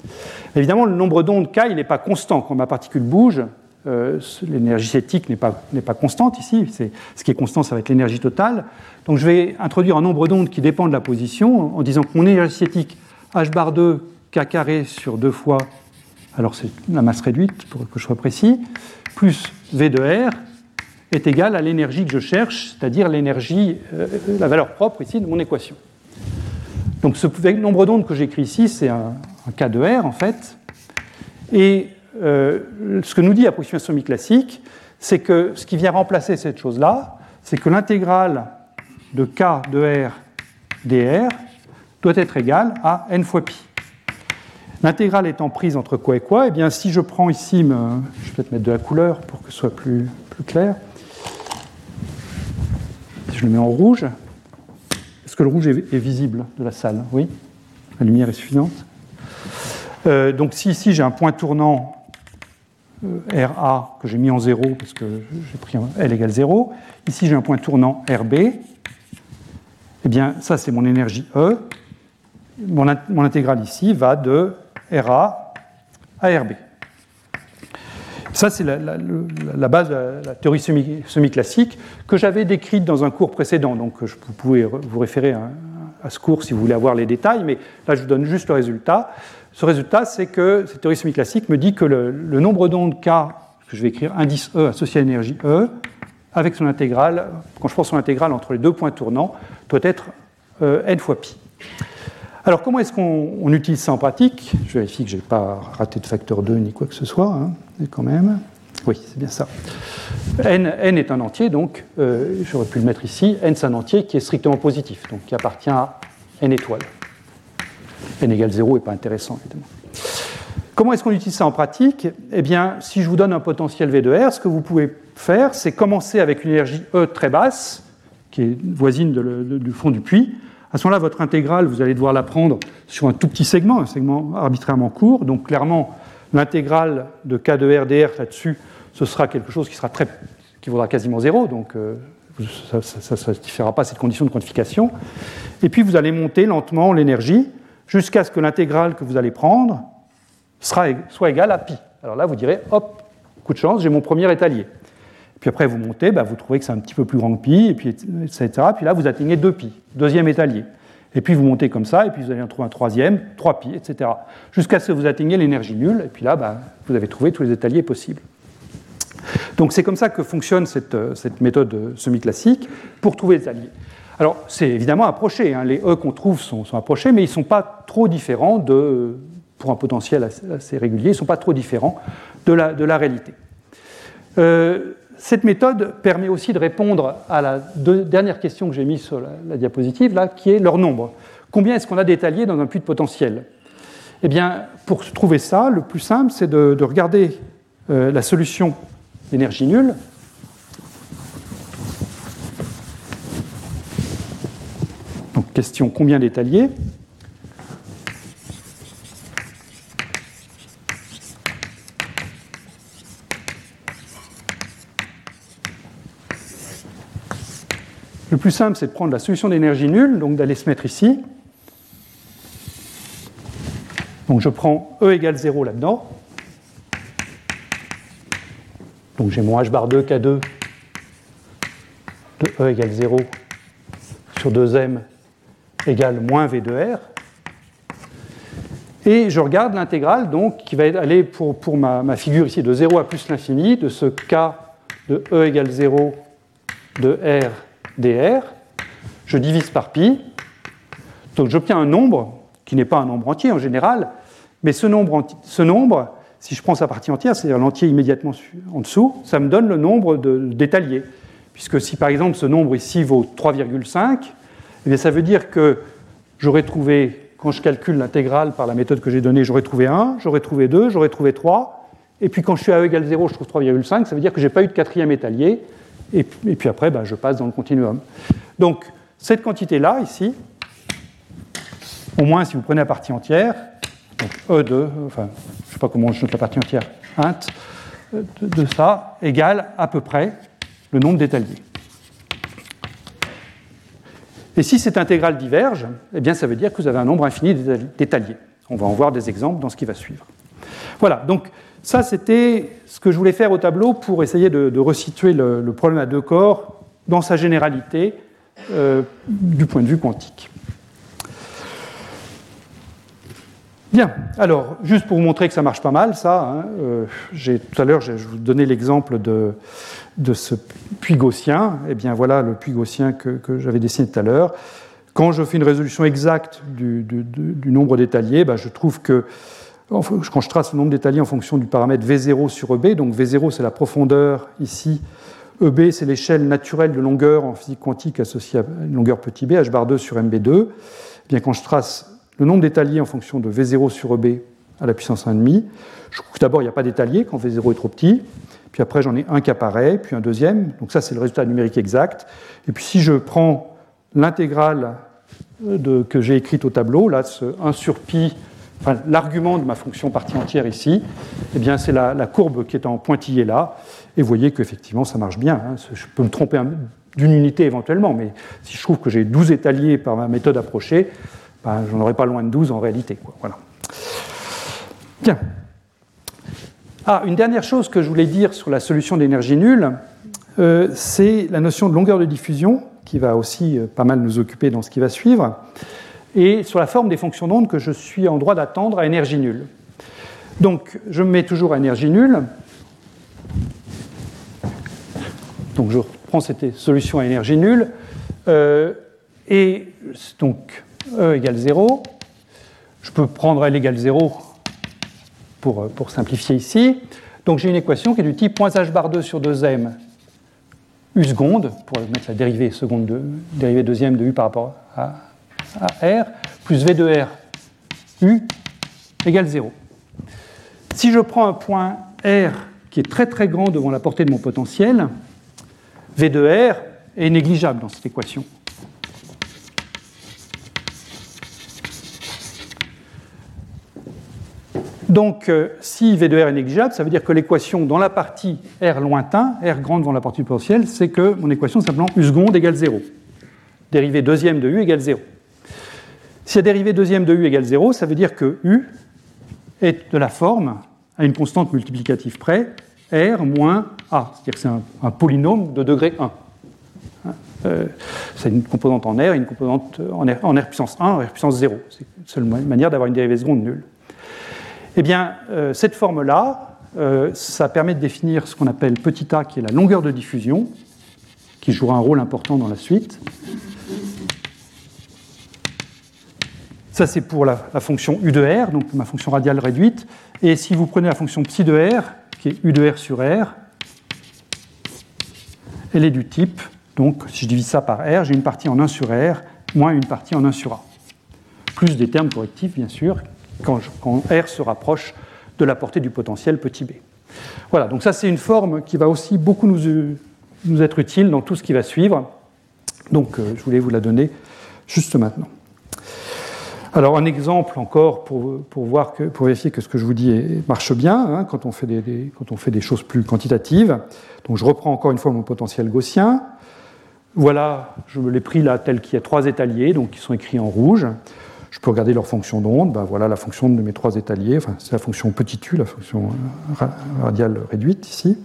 Évidemment, le nombre d'ondes K, il n'est pas constant. Quand ma particule bouge, euh, l'énergie cinétique n'est pas, pas, constante ici. Ce qui est constant, ça va être l'énergie totale. Donc je vais introduire un nombre d'ondes qui dépend de la position en disant que mon énergie cinétique H bar 2 k carré sur 2 fois, alors c'est la masse réduite pour que je sois précis, plus V de R est égal à l'énergie que je cherche, c'est-à-dire l'énergie, euh, la valeur propre ici de mon équation. Donc ce nombre d'ondes que j'écris ici, c'est un, K de R en fait. Et euh, ce que nous dit l'approximation mi-classique, c'est que ce qui vient remplacer cette chose-là, c'est que l'intégrale de K de R dr doit être égale à n fois pi. L'intégrale étant prise entre quoi et quoi, eh bien si je prends ici, je vais peut-être mettre de la couleur pour que ce soit plus, clair. Si je le mets en rouge, est-ce que le rouge est, visible de la salle? Oui. La lumière est suffisante. Euh, Donc si ici j'ai un point tournant euh, RA que j'ai mis en 0 parce que j'ai pris L égale 0, ici j'ai un point tournant RB, eh bien ça c'est mon énergie E, mon intégrale ici va de RA à RB. Ça, c'est la, base de la, théorie semi-classique que j'avais décrite dans un cours précédent. Donc, vous pouvez vous référer à, ce cours si vous voulez avoir les détails, mais là, je vous donne juste le résultat. Ce résultat, c'est que cette théorie semi-classique me dit que le, nombre d'ondes K, que je vais écrire indice E associé à l'énergie E, avec son intégrale, quand je prends son intégrale entre les deux points tournants, doit être euh, n fois pi. Alors, comment est-ce qu'on utilise ça en pratique? Je vérifie que je n'ai pas raté de facteur 2 ni quoi que ce soit, hein, quand même. Oui, c'est bien ça. N, est un entier, donc euh, j'aurais pu le mettre ici. N, c'est un entier qui est strictement positif, donc qui appartient à N étoiles. N égale 0 n'est pas intéressant, évidemment. Comment est-ce qu'on utilise ça en pratique? Eh bien, si je vous donne un potentiel V de R, ce que vous pouvez faire, c'est commencer avec une énergie E très basse, qui est voisine du fond du puits, à ce moment-là, votre intégrale, vous allez devoir la prendre sur un tout petit segment, un segment arbitrairement court. Donc clairement, l'intégrale de K de RDR là-dessus, ce sera quelque chose qui, sera très, qui vaudra quasiment zéro. Donc euh, ça ne satisfera pas cette condition de quantification. Et puis vous allez monter lentement l'énergie jusqu'à ce que l'intégrale que vous allez prendre soit égale à pi. Alors là, vous direz, hop, coup de chance, j'ai mon premier étalier. Puis après, vous montez, bah, vous trouvez que c'est un petit peu plus grand que pi, et puis, etc. Puis là, vous atteignez 2 pi, deuxième étalier. Et puis vous montez comme ça, et puis vous allez en trouver un troisième, 3 pi, etc. Jusqu'à ce que vous atteigniez l'énergie nulle, et puis là, bah, vous avez trouvé tous les étaliers possibles. Donc c'est comme ça que fonctionne cette, euh, méthode semi-classique pour trouver les étaliers. Alors c'est évidemment approché, hein. les E qu'on trouve sont, approchés, mais ils ne sont pas trop différents de, pour un potentiel assez, régulier, ils ne sont pas trop différents de la, de la réalité. Euh, cette méthode permet aussi de répondre à la dernière question que j'ai mise sur la, diapositive, là, qui est leur nombre. Combien est-ce qu'on a d'étaliers dans un puits de potentiel? Eh bien, pour trouver ça, le plus simple, c'est de, regarder euh, la solution d'énergie nulle. Donc, question combien d'étaliers? Le plus simple, c'est de prendre la solution d'énergie nulle, donc d'aller se mettre ici. Donc je prends E égale 0 là-dedans. Donc j'ai mon h bar 2 K2 de E égale 0 sur 2m égale moins V de R. Et je regarde l'intégrale donc qui va aller pour, ma, ma, figure ici de 0 à plus l'infini de ce K de E égale 0 de R dr, je divise par pi, donc j'obtiens un nombre qui n'est pas un nombre entier en général, mais ce nombre, ce nombre si je prends sa partie entière, c'est-à-dire l'entier immédiatement en dessous, ça me donne le nombre d'étaliers. Puisque si par exemple ce nombre ici vaut 3,5, eh ça veut dire que j'aurais trouvé, quand je calcule l'intégrale par la méthode que j'ai donnée, j'aurais trouvé 1, j'aurais trouvé 2, j'aurais trouvé 3, et puis quand je suis à E égale 0, je trouve 3,5, ça veut dire que je n'ai pas eu de quatrième étalier, et, puis après, bah, je passe dans le continuum. Donc, cette quantité-là, ici, au moins si vous prenez la partie entière, donc E2, enfin, je ne sais pas comment je note la partie entière, int, de, ça, égale à peu près le nombre d'étaliers. Et si cette intégrale diverge, eh bien ça veut dire que vous avez un nombre infini d'étaliers. On va en voir des exemples dans ce qui va suivre. Voilà, donc ça, c'était ce que je voulais faire au tableau pour essayer de, resituer le, problème à deux corps dans sa généralité euh, du point de vue quantique. Bien, alors, juste pour vous montrer que ça marche pas mal, ça, hein, euh, tout à l'heure, je vous donnais l'exemple de, de, ce puits gaussien. Eh bien, voilà le puits gaussien que, j'avais dessiné tout à l'heure. Quand je fais une résolution exacte du, nombre d'étaliers, bah, je trouve que je trace le nombre d'étaliers en fonction du paramètre V0 sur EB, donc V0 c'est la profondeur ici, EB c'est l'échelle naturelle de longueur en physique quantique associée à une longueur petit b, h bar 2 sur MB2, eh bien quand je trace le nombre d'étaliers en fonction de V0 sur EB à la puissance 1,5. Je d'abord, il n'y a pas d'étalier quand V0 est trop petit. Puis après, j'en ai un qui apparaît, puis un deuxième. Donc ça, c'est le résultat numérique exact. Et puis si je prends l'intégrale que j'ai écrite au tableau, là, ce 1 sur pi, l'argument de ma fonction partie entière ici, eh bien, c'est la, courbe qui est en pointillé là. Et vous voyez qu'effectivement, ça marche bien. Hein. Je peux me tromper d'une unité éventuellement, mais si je trouve que j'ai 12 étaliers par ma méthode approchée, ben, j'en aurais pas loin de 12 en réalité. Voilà. Bien. Ah, une dernière chose que je voulais dire sur la solution d'énergie nulle, euh, c'est la notion de longueur de diffusion, qui va aussi euh, pas mal nous occuper dans ce qui va suivre, et sur la forme des fonctions d'onde que je suis en droit d'attendre à énergie nulle. Donc, je me mets toujours à énergie nulle. Donc, je prends cette solution à énergie nulle. Euh, et donc, E égale 0. Je peux prendre L égale 0 pour, pour simplifier ici. Donc j'ai une équation qui est du type h bar 2 sur 2m u seconde, pour mettre la dérivée, seconde de, dérivée deuxième de u par rapport à, à r, plus v de r u égale 0. Si je prends un point r qui est très très grand devant la portée de mon potentiel, v de r est négligeable dans cette équation. Donc, euh, si V de R est négligeable, ça veut dire que l'équation dans la partie R lointain, R grande devant la partie potentielle, c'est que mon équation est simplement U seconde égale 0. Dérivée deuxième de U égale 0. Si la dérivée deuxième de U égale 0, ça veut dire que U est de la forme, à une constante multiplicative près, R moins A. C'est-à-dire que c'est un, polynôme de degré 1. Hein, euh, c'est une composante en R une composante en R, en R puissance 1, en R puissance 0. C'est la seule manière d'avoir une dérivée seconde nulle. Eh bien, euh, cette forme-là, euh, ça permet de définir ce qu'on appelle petit a, qui est la longueur de diffusion, qui jouera un rôle important dans la suite. Ça, c'est pour la, fonction u de r, donc ma fonction radiale réduite. Et si vous prenez la fonction psi de r, qui est u de r sur r, elle est du type, donc si je divise ça par r, j'ai une partie en 1 sur r, moins une partie en 1 sur a. Plus des termes correctifs, bien sûr, quand, R se rapproche de la portée du potentiel petit b. Voilà, donc ça c'est une forme qui va aussi beaucoup nous, être utile dans tout ce qui va suivre. Donc euh, je voulais vous la donner juste maintenant. Alors un exemple encore pour, pour, voir pour vérifier que ce que je vous dis marche bien hein, quand, on fait des, quand on fait des choses plus quantitatives. Donc je reprends encore une fois mon potentiel gaussien. Voilà, je me l'ai pris là tel qu'il y a trois étaliers, donc qui sont écrits en rouge. Je peux regarder leur fonction d'onde. Ben voilà la fonction de mes trois étaliers. Enfin, c'est la fonction petit u, la fonction radiale réduite ici.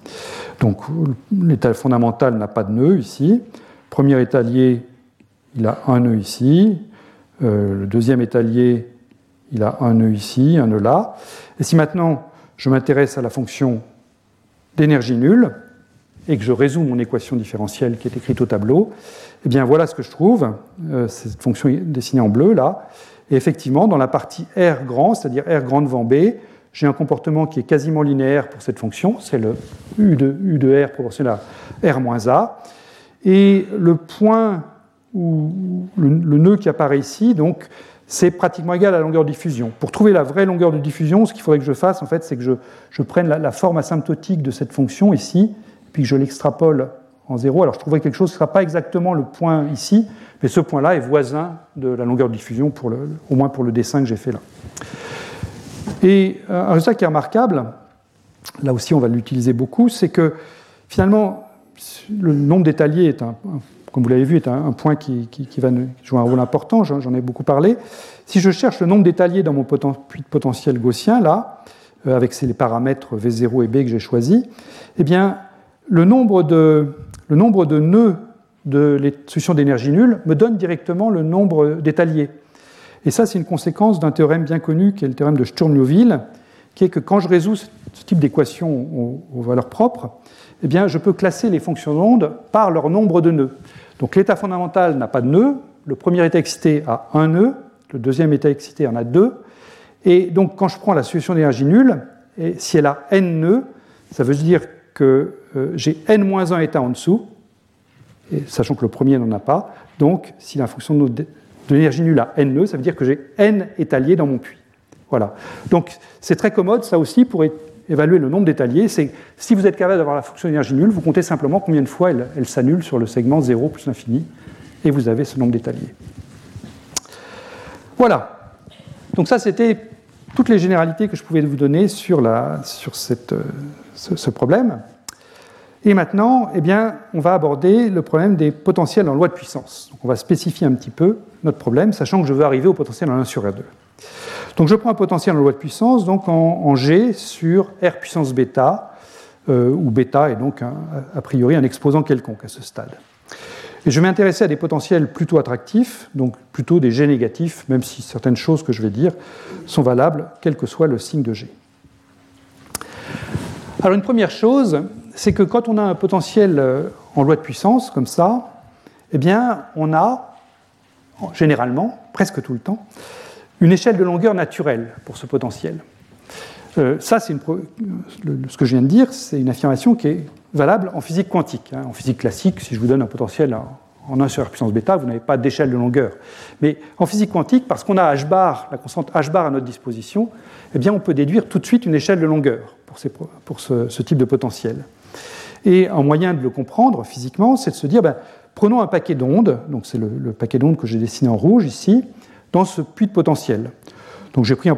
Donc l'étal fondamental n'a pas de nœud ici. Premier étalier, il a un nœud ici. Euh, le deuxième étalier, il a un nœud ici, un nœud là. Et si maintenant je m'intéresse à la fonction d'énergie nulle et que je résous mon équation différentielle qui est écrite au tableau, eh bien voilà ce que je trouve. Euh, cette fonction dessinée en bleu là. Et effectivement, dans la partie R grand, c'est-à-dire R grand devant B, j'ai un comportement qui est quasiment linéaire pour cette fonction, c'est le U de, U de R proportionnel à R moins A. Et le point, où, le, nœud qui apparaît ici, donc, c'est pratiquement égal à la longueur de diffusion. Pour trouver la vraie longueur de diffusion, ce qu'il faudrait que je fasse, en fait, c'est que je, prenne la, forme asymptotique de cette fonction ici, puis que je l'extrapole en zéro. Alors je trouverai quelque chose qui ne sera pas exactement le point ici, mais ce point-là est voisin de la longueur de diffusion, au moins pour le dessin que j'ai fait là. Et un résultat qui est remarquable, là aussi on va l'utiliser beaucoup, c'est que finalement le nombre d'étaliers est un, comme vous l'avez vu, est un, point qui, va jouer un rôle important, j'en ai beaucoup parlé. Si je cherche le nombre d'étaliers dans mon potentiel gaussien, là, euh, avec les paramètres V0 et B que j'ai choisis, eh bien, le nombre de, nœuds de solution d'énergie nulle me donne directement le nombre d'étaliers. Et ça, c'est une conséquence d'un théorème bien connu qui est le théorème de Sturm-Liouville, qui est que quand je résous ce type d'équation aux, aux, valeurs propres, eh bien, je peux classer les fonctions d'onde par leur nombre de nœuds. Donc l'état fondamental n'a pas de nœud, le premier état excité a un nœud, le deuxième état excité en a deux, et donc quand je prends la solution d'énergie nulle, et si elle a n nœuds, ça veut dire que euh, j'ai n-1 états en dessous, et sachant que le premier n'en a pas. Donc, si la fonction de l'énergie nulle a n nœuds, ça veut dire que j'ai n étaliers dans mon puits. Voilà. Donc, c'est très commode, ça aussi, pour évaluer le nombre d'étaliers. C'est si vous êtes capable d'avoir la fonction d'énergie nulle, vous comptez simplement combien de fois elle, s'annule sur le segment 0 plus l'infini, et vous avez ce nombre d'étaliers. Voilà. Donc ça, c'était toutes les généralités que je pouvais vous donner sur, la, sur euh, ce, problème. Et maintenant, eh bien, on va aborder le problème des potentiels en loi de puissance. Donc on va spécifier un petit peu notre problème, sachant que je veux arriver au potentiel en 1 sur R2. Donc je prends un potentiel en loi de puissance donc en, G sur R puissance bêta, euh, où bêta est donc a priori un exposant quelconque à ce stade. Et je vais m'intéresser à des potentiels plutôt attractifs, donc plutôt des G négatifs, même si certaines choses que je vais dire sont valables, quel que soit le signe de G. Alors une première chose, c'est que quand on a un potentiel euh, en loi de puissance, comme ça, eh bien, on a, généralement, presque tout le temps, une échelle de longueur naturelle pour ce potentiel. Euh, ça, c'est ce que je viens de dire, c'est une affirmation qui est valable en physique quantique. Hein. En physique classique, si je vous donne un potentiel en 1 sur R puissance bêta, vous n'avez pas d'échelle de longueur. Mais en physique quantique, parce qu'on a h bar, la constante h bar à notre disposition, eh bien, on peut déduire tout de suite une échelle de longueur pour, ce, type de potentiel. Et un moyen de le comprendre physiquement, c'est de se dire, ben, prenons un paquet d'ondes, donc c'est le, paquet d'ondes que j'ai dessiné en rouge ici, dans ce puits de potentiel. Donc j'ai pris un,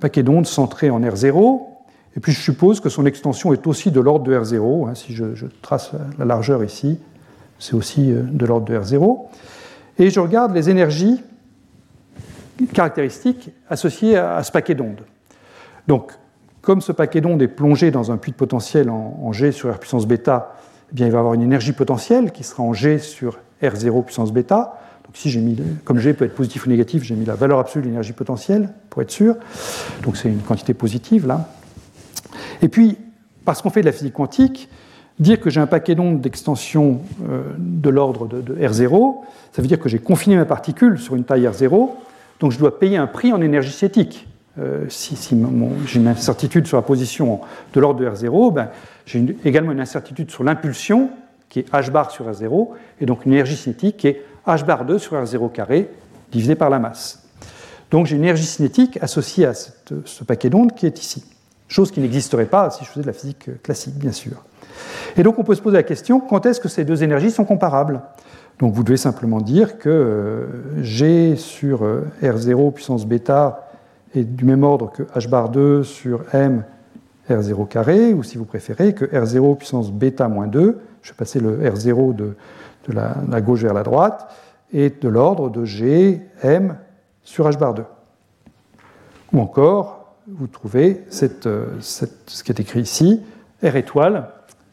paquet d'ondes centré en R0, et puis je suppose que son extension est aussi de l'ordre de R0. Hein, si je, je, trace la largeur ici, c'est aussi euh, de l'ordre de R0. Et je regarde les énergies caractéristiques associées à, ce paquet d'ondes. Donc, comme ce paquet d'ondes est plongé dans un puits de potentiel en, G sur R puissance bêta, eh bien, il va avoir une énergie potentielle qui sera en G sur R0 puissance bêta. Donc, j'ai mis, comme G peut être positif ou négatif, j'ai mis la valeur absolue de l'énergie potentielle pour être sûr. Donc, c'est une quantité positive là. Et puis, parce qu'on fait de la physique quantique, dire que j'ai un paquet d'ondes d'extension euh, de l'ordre de, de, R0, ça veut dire que j'ai confiné ma particule sur une taille R0, donc je dois payer un prix en énergie cinétique. Euh, si, j'ai une incertitude sur la position de l'ordre de R0, ben, j'ai également une incertitude sur l'impulsion, qui est h bar sur R0, et donc une énergie cinétique qui est h bar 2 sur R0 carré divisé par la masse. Donc j'ai une énergie cinétique associée à ce paquet d'ondes qui est ici chose qui n'existerait pas si je faisais de la physique classique, bien sûr. Et donc on peut se poser la question, quand est-ce que ces deux énergies sont comparables? Donc vous devez simplement dire que euh, G sur euh, R0 puissance bêta est du même ordre que H bar 2 sur M R0 carré, ou si vous préférez, que R0 puissance bêta moins 2, je vais passer le R0 de, de la, gauche vers la droite, est de l'ordre de G M sur H bar 2. Ou encore, vous trouvez euh, cette, ce qui est écrit ici, R étoile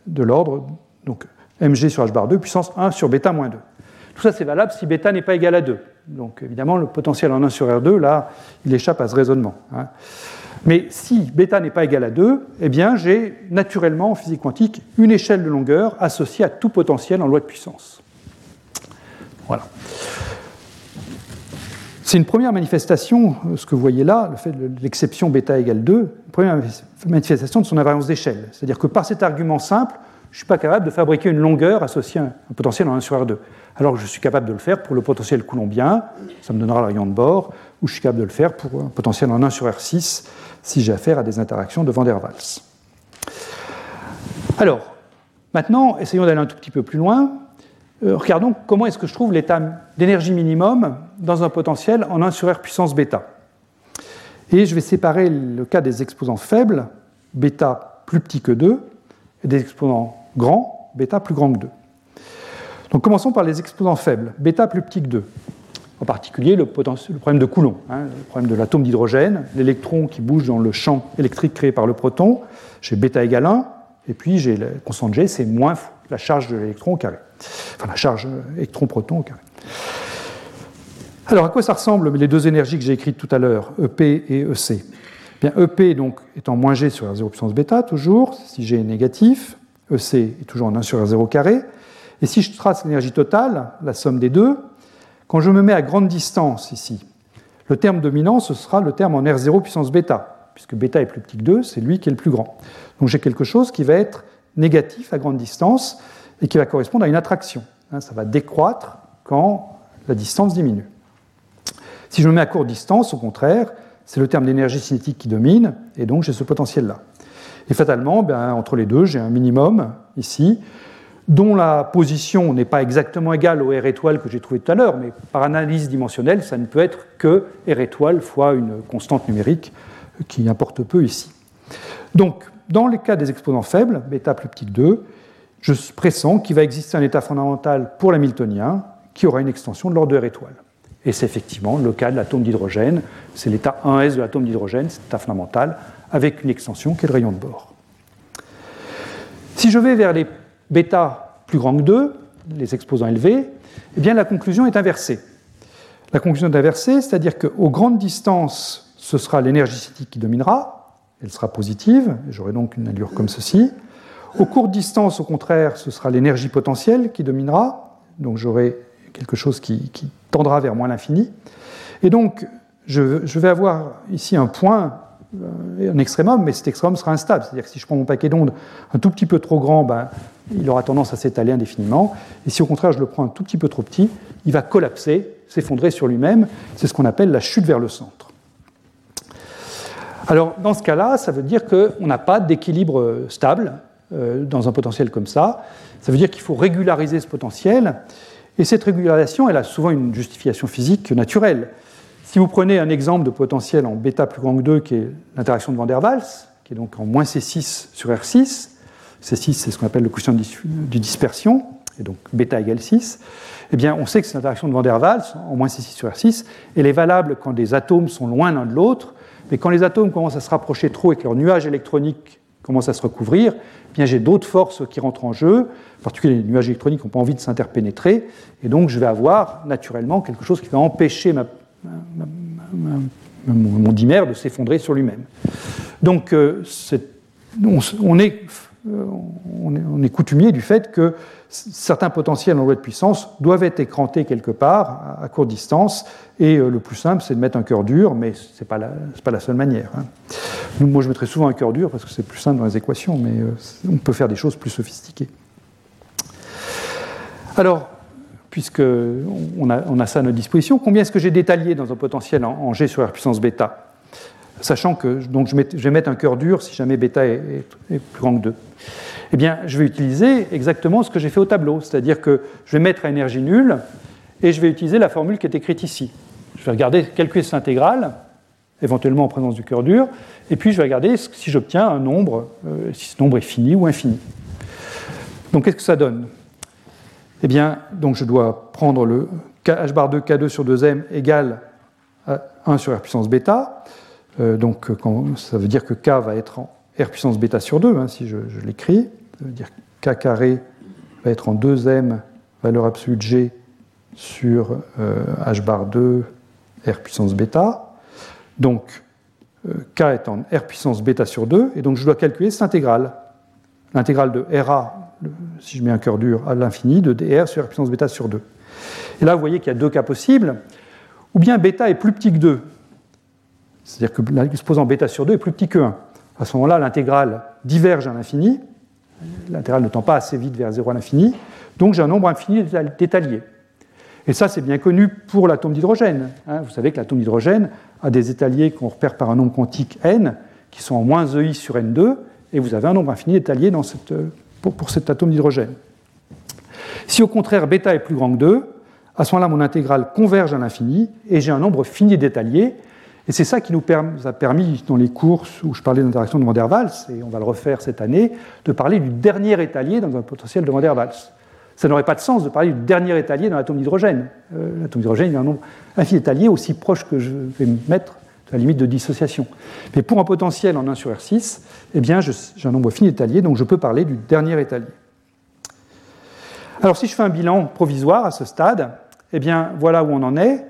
de l'ordre, donc mg sur h bar 2 puissance 1 sur bêta moins 2. Tout ça, c'est valable si bêta n'est pas égal à 2. Donc évidemment, le potentiel en 1 sur R2, là, il échappe à ce raisonnement. Hein. Mais si bêta n'est pas égal à 2, eh bien, j'ai naturellement en physique quantique une échelle de longueur associée à tout potentiel en loi de puissance. Voilà. C'est une première manifestation, euh, ce que vous voyez là, le fait de l'exception bêta égale 2, une première manifestation de son invariance d'échelle. C'est-à-dire que par cet argument simple, je ne suis pas capable de fabriquer une longueur associée à un potentiel en 1 sur R2. Alors que je suis capable de le faire pour le potentiel coulombien, ça me donnera le rayon de bord, ou je suis capable de le faire pour un potentiel en 1 sur R6 si j'ai affaire à des interactions de Van der Waals. Alors, maintenant, essayons d'aller un tout petit peu plus loin. Euh, regardons comment est-ce que je trouve l'état d'énergie minimum dans un potentiel en 1 sur R puissance bêta. Et je vais séparer le cas des exposants faibles, bêta plus petit que 2, et des exposants grands, bêta plus grand que 2. Donc commençons par les exposants faibles, bêta plus petit que 2. En particulier le, problème de Coulomb, hein, le problème de l'atome d'hydrogène, l'électron qui bouge dans le champ électrique créé par le proton. J'ai bêta égale 1, et puis j'ai la constante G, c'est moins la charge de l'électron au carré. Enfin, la charge électron-proton au carré. Alors, à quoi ça ressemble les deux énergies que j'ai écrites tout à l'heure, EP et EC Bien, EP donc étant moins G sur R0 puissance bêta, toujours, si G est négatif, EC est toujours en 1 sur R0 carré. Et si je trace l'énergie totale, la somme des deux, quand je me mets à grande distance ici, le terme dominant, ce sera le terme en R0 puissance bêta, puisque bêta est plus petit que 2, c'est lui qui est le plus grand. Donc j'ai quelque chose qui va être négatif à grande distance et qui va correspondre à une attraction. Hein, ça va décroître quand la distance diminue. Si je me mets à courte distance, au contraire, c'est le terme d'énergie cinétique qui domine, et donc j'ai ce potentiel-là. Et fatalement, ben, entre les deux, j'ai un minimum ici, dont la position n'est pas exactement égale au R étoile que j'ai trouvé tout à l'heure, mais par analyse dimensionnelle, ça ne peut être que R étoile fois une constante numérique qui importe peu ici. Donc, dans le cas des exposants faibles, bêta plus petit que 2, je pressens qu'il va exister un état fondamental pour l'hamiltonien qui aura une extension de l'ordre de R étoile. Et c'est effectivement le cas de l'atome d'hydrogène. C'est l'état 1s de l'atome d'hydrogène, c'est l'état fondamental, avec une extension qui est le rayon de bord. Si je vais vers les bêta plus grands que 2, les exposants élevés, eh bien la conclusion est inversée. La conclusion est inversée, c'est-à-dire qu'aux grandes distances, ce sera l'énergie cinétique qui dominera, elle sera positive, j'aurai donc une allure comme ceci. Aux courtes distances, au contraire, ce sera l'énergie potentielle qui dominera, donc j'aurai quelque chose qui, tendra vers moins l'infini. Et donc, je, vais avoir ici un point, un extrémum, mais cet extrémum sera instable. C'est-à-dire que si je prends mon paquet d'ondes un tout petit peu trop grand, ben, il aura tendance à s'étaler indéfiniment. Et si au contraire je le prends un tout petit peu trop petit, il va collapser, s'effondrer sur lui-même. C'est ce qu'on appelle la chute vers le centre. Alors, dans ce cas-là, ça veut dire qu'on n'a pas d'équilibre stable euh, dans un potentiel comme ça. Ça veut dire qu'il faut régulariser ce potentiel. Et cette régularisation, elle a souvent une justification physique naturelle. Si vous prenez un exemple de potentiel en bêta plus grand que 2, qui est l'interaction de Van der Waals, qui est donc en moins C6 sur R6, C6 c'est ce qu'on appelle le quotient de dispersion, et donc bêta égale 6, eh bien on sait que cette interaction de Van der Waals, en moins C6 sur R6, elle est valable quand des atomes sont loin l'un de l'autre, mais quand les atomes commencent à se rapprocher trop et que leur nuage électronique commence à se recouvrir, eh bien j'ai d'autres forces qui rentrent en jeu, en particulier les nuages électroniques n'ont pas envie de s'interpénétrer, et donc je vais avoir naturellement quelque chose qui va empêcher mon dimère de s'effondrer sur lui-même. Donc euh, on, est, on, est, coutumier du fait que certains potentiels en loi de puissance doivent être écrantés quelque part à, courte distance, et euh, le plus simple, c'est de mettre un cœur dur, mais ce n'est pas, la seule manière. Hein. moi, je mettrais souvent un cœur dur parce que c'est plus simple dans les équations, mais euh, on peut faire des choses plus sophistiquées. Alors, puisqu'on a, on a ça à notre disposition, combien est-ce que j'ai d'étalier dans un potentiel en, G sur R puissance bêta? Sachant que donc je, vais mettre un cœur dur si jamais bêta est, est plus grand que 2 eh bien, je vais utiliser exactement ce que j'ai fait au tableau, c'est-à-dire que je vais mettre à énergie nulle et je vais utiliser la formule qui est écrite ici. Je vais regarder, calculer cette intégrale, éventuellement en présence du cœur dur, et puis je vais regarder si j'obtiens un nombre, euh, si ce nombre est fini ou infini. Donc qu'est-ce que ça donne? Eh bien, donc je dois prendre le h bar 2 k2 sur 2m égale à 1 sur r puissance bêta. Euh, donc ça veut dire que k va être en r puissance bêta sur 2, hein, si je, l'écris. Ça veut dire k carré va être en 2m valeur absolue de g sur euh, h bar 2 r puissance bêta. Donc euh, k est en r puissance bêta sur 2, et donc je dois calculer cette intégrale. L'intégrale de RA, si je mets un cœur dur, à l'infini, de dr sur r puissance bêta sur 2. Et là, vous voyez qu'il y a deux cas possibles. Ou bien bêta est plus petit que 2, c'est-à-dire que l'exposant bêta sur 2 est plus petit que 1. À ce moment-là, l'intégrale diverge à l'infini. L'intégrale ne tend pas assez vite vers 0 à l'infini. Donc j'ai un nombre infini d'étaliers. Et ça, c'est bien connu pour l'atome d'hydrogène. Hein. Vous savez que l'atome d'hydrogène a des étaliers qu'on repère par un nombre quantique n, qui sont en moins EI sur n2, et vous avez un nombre infini d'étaliers pour, cet atome d'hydrogène. Si au contraire bêta est plus grand que 2, à ce moment-là, mon intégrale converge à l'infini, et j'ai un nombre fini d'étaliers, et c'est ça qui nous a permis, dans les courses où je parlais d'interaction de Van der Waals, et on va le refaire cette année, de parler du dernier étalier dans un potentiel de Van der Waals. Ça n'aurait pas de sens de parler du dernier étalier dans l'atome d'hydrogène. Euh, l'atome d'hydrogène, il y a un nombre infini d'étaliers aussi proche que je vais mettre la limite de dissociation. Mais pour un potentiel en 1 sur R6, eh bien, j'ai un nombre fini d'étaliers, donc je peux parler du dernier étalier. Alors si je fais un bilan provisoire à ce stade, eh bien, voilà où on en est.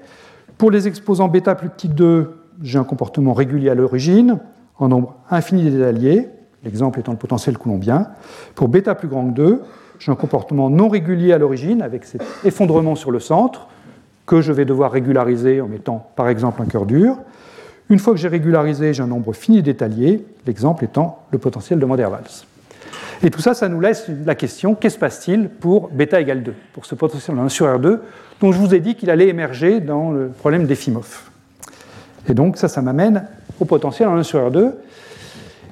Pour les exposants bêta plus petit que 2, j'ai un comportement régulier à l'origine, en nombre infini d'étaliers, l'exemple étant le potentiel coulombien. Pour bêta plus grand que 2, j'ai un comportement non régulier à l'origine, avec cet effondrement sur le centre, que je vais devoir régulariser en mettant par exemple un cœur dur. Une fois que j'ai régularisé, j'ai un nombre fini d'étaliers, l'exemple étant le potentiel de Van der Waals. Et tout ça, ça nous laisse la question qu'est-ce se passe-t-il pour bêta égale 2, pour ce potentiel de 1 sur R2, dont je vous ai dit qu'il allait émerger dans le problème d'Efimov. Et donc, ça, ça m'amène au potentiel en 1 sur R2.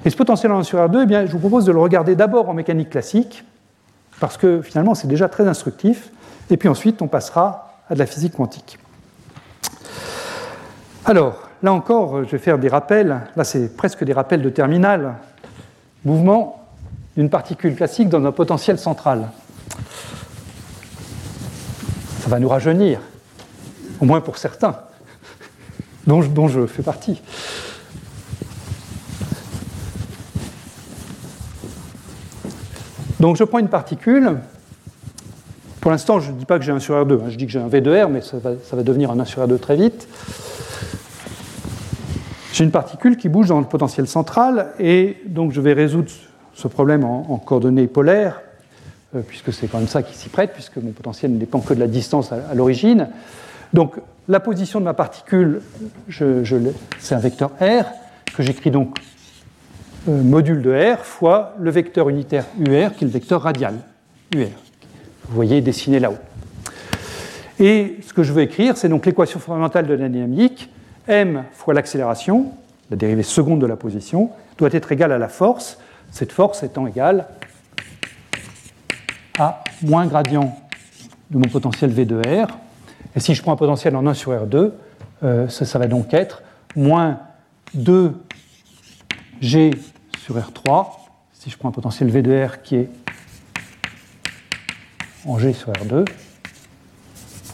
Et ce potentiel en 1 sur R2, eh bien, je vous propose de le regarder d'abord en mécanique classique, parce que finalement, c'est déjà très instructif, et puis ensuite, on passera à de la physique quantique. Alors, là encore, je vais faire des rappels. Là, c'est presque des rappels de terminal. Mouvement d'une particule classique dans un potentiel central. Ça va nous rajeunir, au moins pour certains, [LAUGHS] dont je, fais partie. Donc je prends une particule. Pour l'instant, je ne dis pas que j'ai un sur R2, hein. je dis que j'ai un V de R, mais ça va, ça va, devenir un 1 sur R2 très vite. J'ai une particule qui bouge dans le potentiel central, et donc je vais résoudre ce problème en, coordonnées polaires, euh, puisque c'est quand même ça qui s'y prête, puisque mon potentiel ne dépend que de la distance à, l'origine. Donc la position de ma particule, c'est un vecteur R, que j'écris donc euh, module de R fois le vecteur unitaire UR, qui est le vecteur radial, UR. Vous voyez dessiné là-haut. Et ce que je veux écrire, c'est donc l'équation fondamentale de la dynamique, m fois l'accélération, la dérivée seconde de la position, doit être égale à la force, cette force étant égale à moins gradient de mon potentiel V de R. Et si je prends un potentiel en 1 sur R2, euh, ça, ça, va donc être moins 2G sur R3, si je prends un potentiel V de R qui est en G sur R2.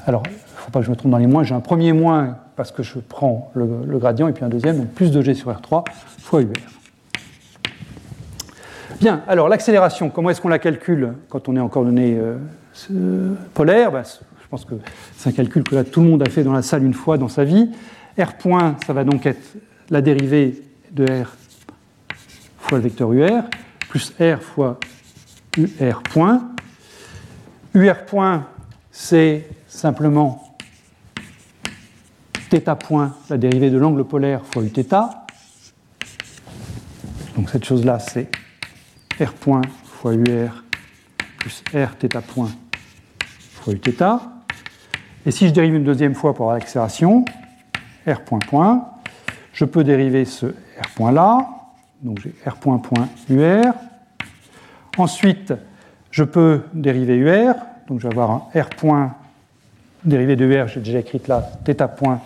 Alors, pas que je me trompe dans les moins, j'ai un premier moins parce que je prends le, le, gradient, et puis un deuxième, donc plus de G sur R3 fois UR. Bien, alors l'accélération, comment est-ce qu'on la calcule quand on est en coordonnées euh, polaires ben, Je pense que c'est un calcul que là, tout le monde a fait dans la salle une fois dans sa vie. R point, ça va donc être la dérivée de R fois le vecteur UR, plus R fois UR point. UR point, c'est simplement θ point, la dérivée de l'angle polaire fois Uθ. Donc cette chose-là, c'est R point fois UR plus R θ point fois Uθ. Et si je dérive une deuxième fois pour avoir l'accélération, R point point, je peux dériver ce R point là, donc j'ai R point point UR. Ensuite, je peux dériver UR, donc je vais avoir un R point dérivé de UR, j'ai déjà écrit là, θ point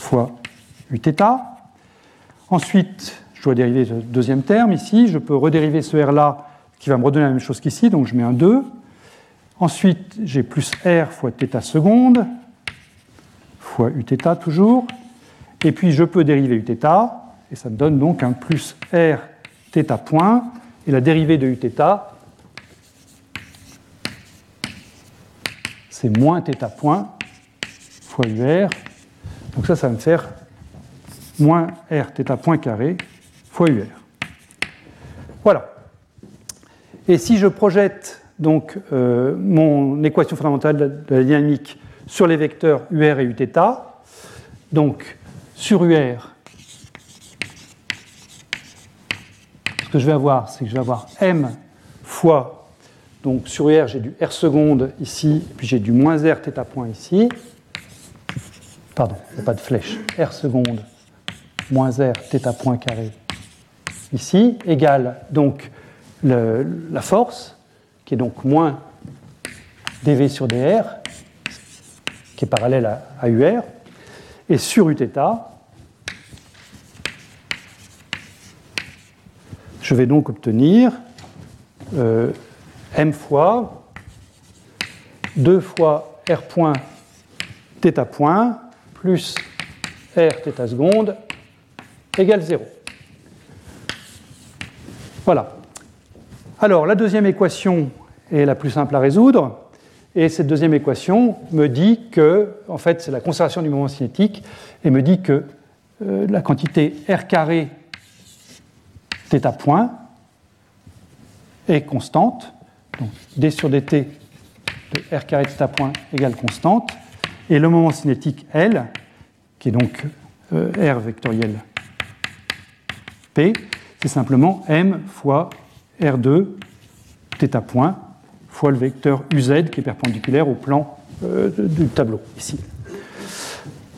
fois Uθ. Ensuite, je dois dériver le deuxième terme ici. Je peux redériver ce R là qui va me redonner la même chose qu'ici, donc je mets un 2. Ensuite, j'ai plus R fois θ seconde, fois Uθ toujours. Et puis, je peux dériver Uθ, et ça me donne donc un plus R θ point. Et la dérivée de Uθ, c'est moins θ point fois UR. Donc ça, ça va me faire moins R θ point carré fois UR. Voilà. Et si je projette donc euh, mon équation fondamentale de la dynamique sur les vecteurs UR et Uθ, donc sur UR, ce que je vais avoir, c'est que je vais avoir M fois, donc sur UR, j'ai du R seconde ici, puis j'ai du moins R θ point ici. Pardon, il n'y a pas de flèche. R seconde moins R θ point carré ici, égale donc le, la force, qui est donc moins dV sur dr, qui est parallèle à, à UR, et sur Uθ, je vais donc obtenir euh, m fois 2 fois r point θ point plus r θ seconde égale 0. Voilà. Alors, la deuxième équation est la plus simple à résoudre. Et cette deuxième équation me dit que, en fait, c'est la conservation du moment cinétique, et me dit que euh, la quantité R carré θ point est constante. Donc d sur dt de R carré θ point égale constante. Et le moment cinétique L, qui est donc euh, R vectoriel P, c'est simplement m fois R2 θ point fois le vecteur UZ qui est perpendiculaire au plan euh, du tableau, ici.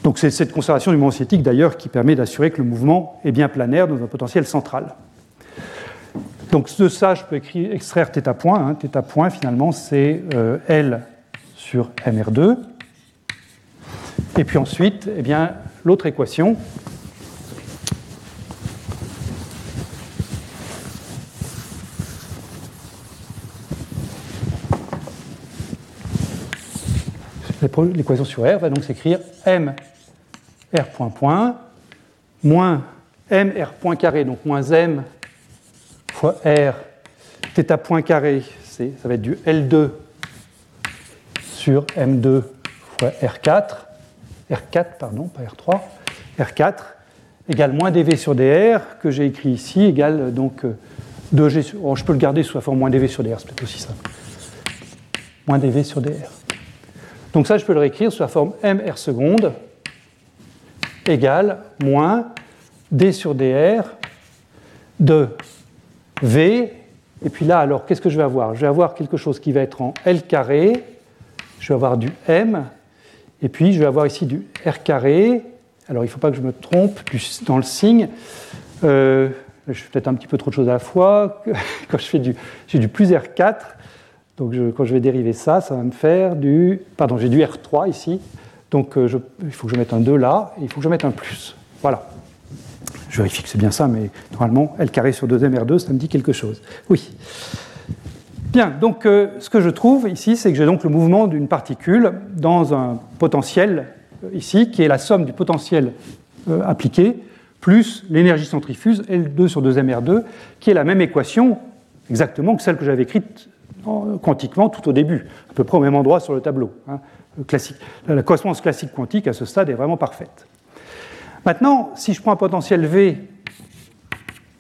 Donc c'est cette conservation du moment cinétique d'ailleurs qui permet d'assurer que le mouvement est bien planaire dans un potentiel central. Donc de ça, je peux écrire, extraire θ point. Hein. θ point, finalement, c'est euh, L sur MR2. Et puis ensuite, eh bien, l'autre équation, l'équation sur R va donc s'écrire M R point point moins M R point carré, donc moins M fois R θ point carré, ça va être du L2 sur M2 fois R4, R4, pardon, pas R3, R4 égale moins dV sur dr que j'ai écrit ici égale donc 2G sur, oh, je peux le garder sous la forme moins dV sur dr, c'est peut-être aussi simple. Moins dV sur dr. Donc ça, je peux le réécrire sous la forme mr seconde égale moins d sur dr de v. Et puis là, alors, qu'est-ce que je vais avoir? Je vais avoir quelque chose qui va être en L carré, je vais avoir du M, et puis je vais avoir ici du R carré. Alors, il ne faut pas que je me trompe dans le signe. Euh, je fais peut-être un petit peu trop de choses à la fois. [LAUGHS] Quand je fais du, j'ai du plus R4, donc quand je vais dériver ça, ça va me faire du... Pardon, j'ai du R3 ici. Donc euh, il faut que je mette un 2 là, et il faut que je mette un plus. Voilà. Je vérifie que c'est bien ça, mais normalement, L carré sur 2m R2, ça me dit quelque chose. Oui. Bien, donc euh, ce que je trouve ici, c'est que j'ai donc le mouvement d'une particule dans un potentiel euh, ici, qui est la somme du potentiel appliqué, plus l'énergie centrifuge, L2 sur 2m R2, qui est la même équation exactement que celle que j'avais écrite quantiquement tout au début, à peu près au même endroit sur le tableau. Hein, classique. La correspondance classique quantique à ce stade est vraiment parfaite. Maintenant, si je prends un potentiel V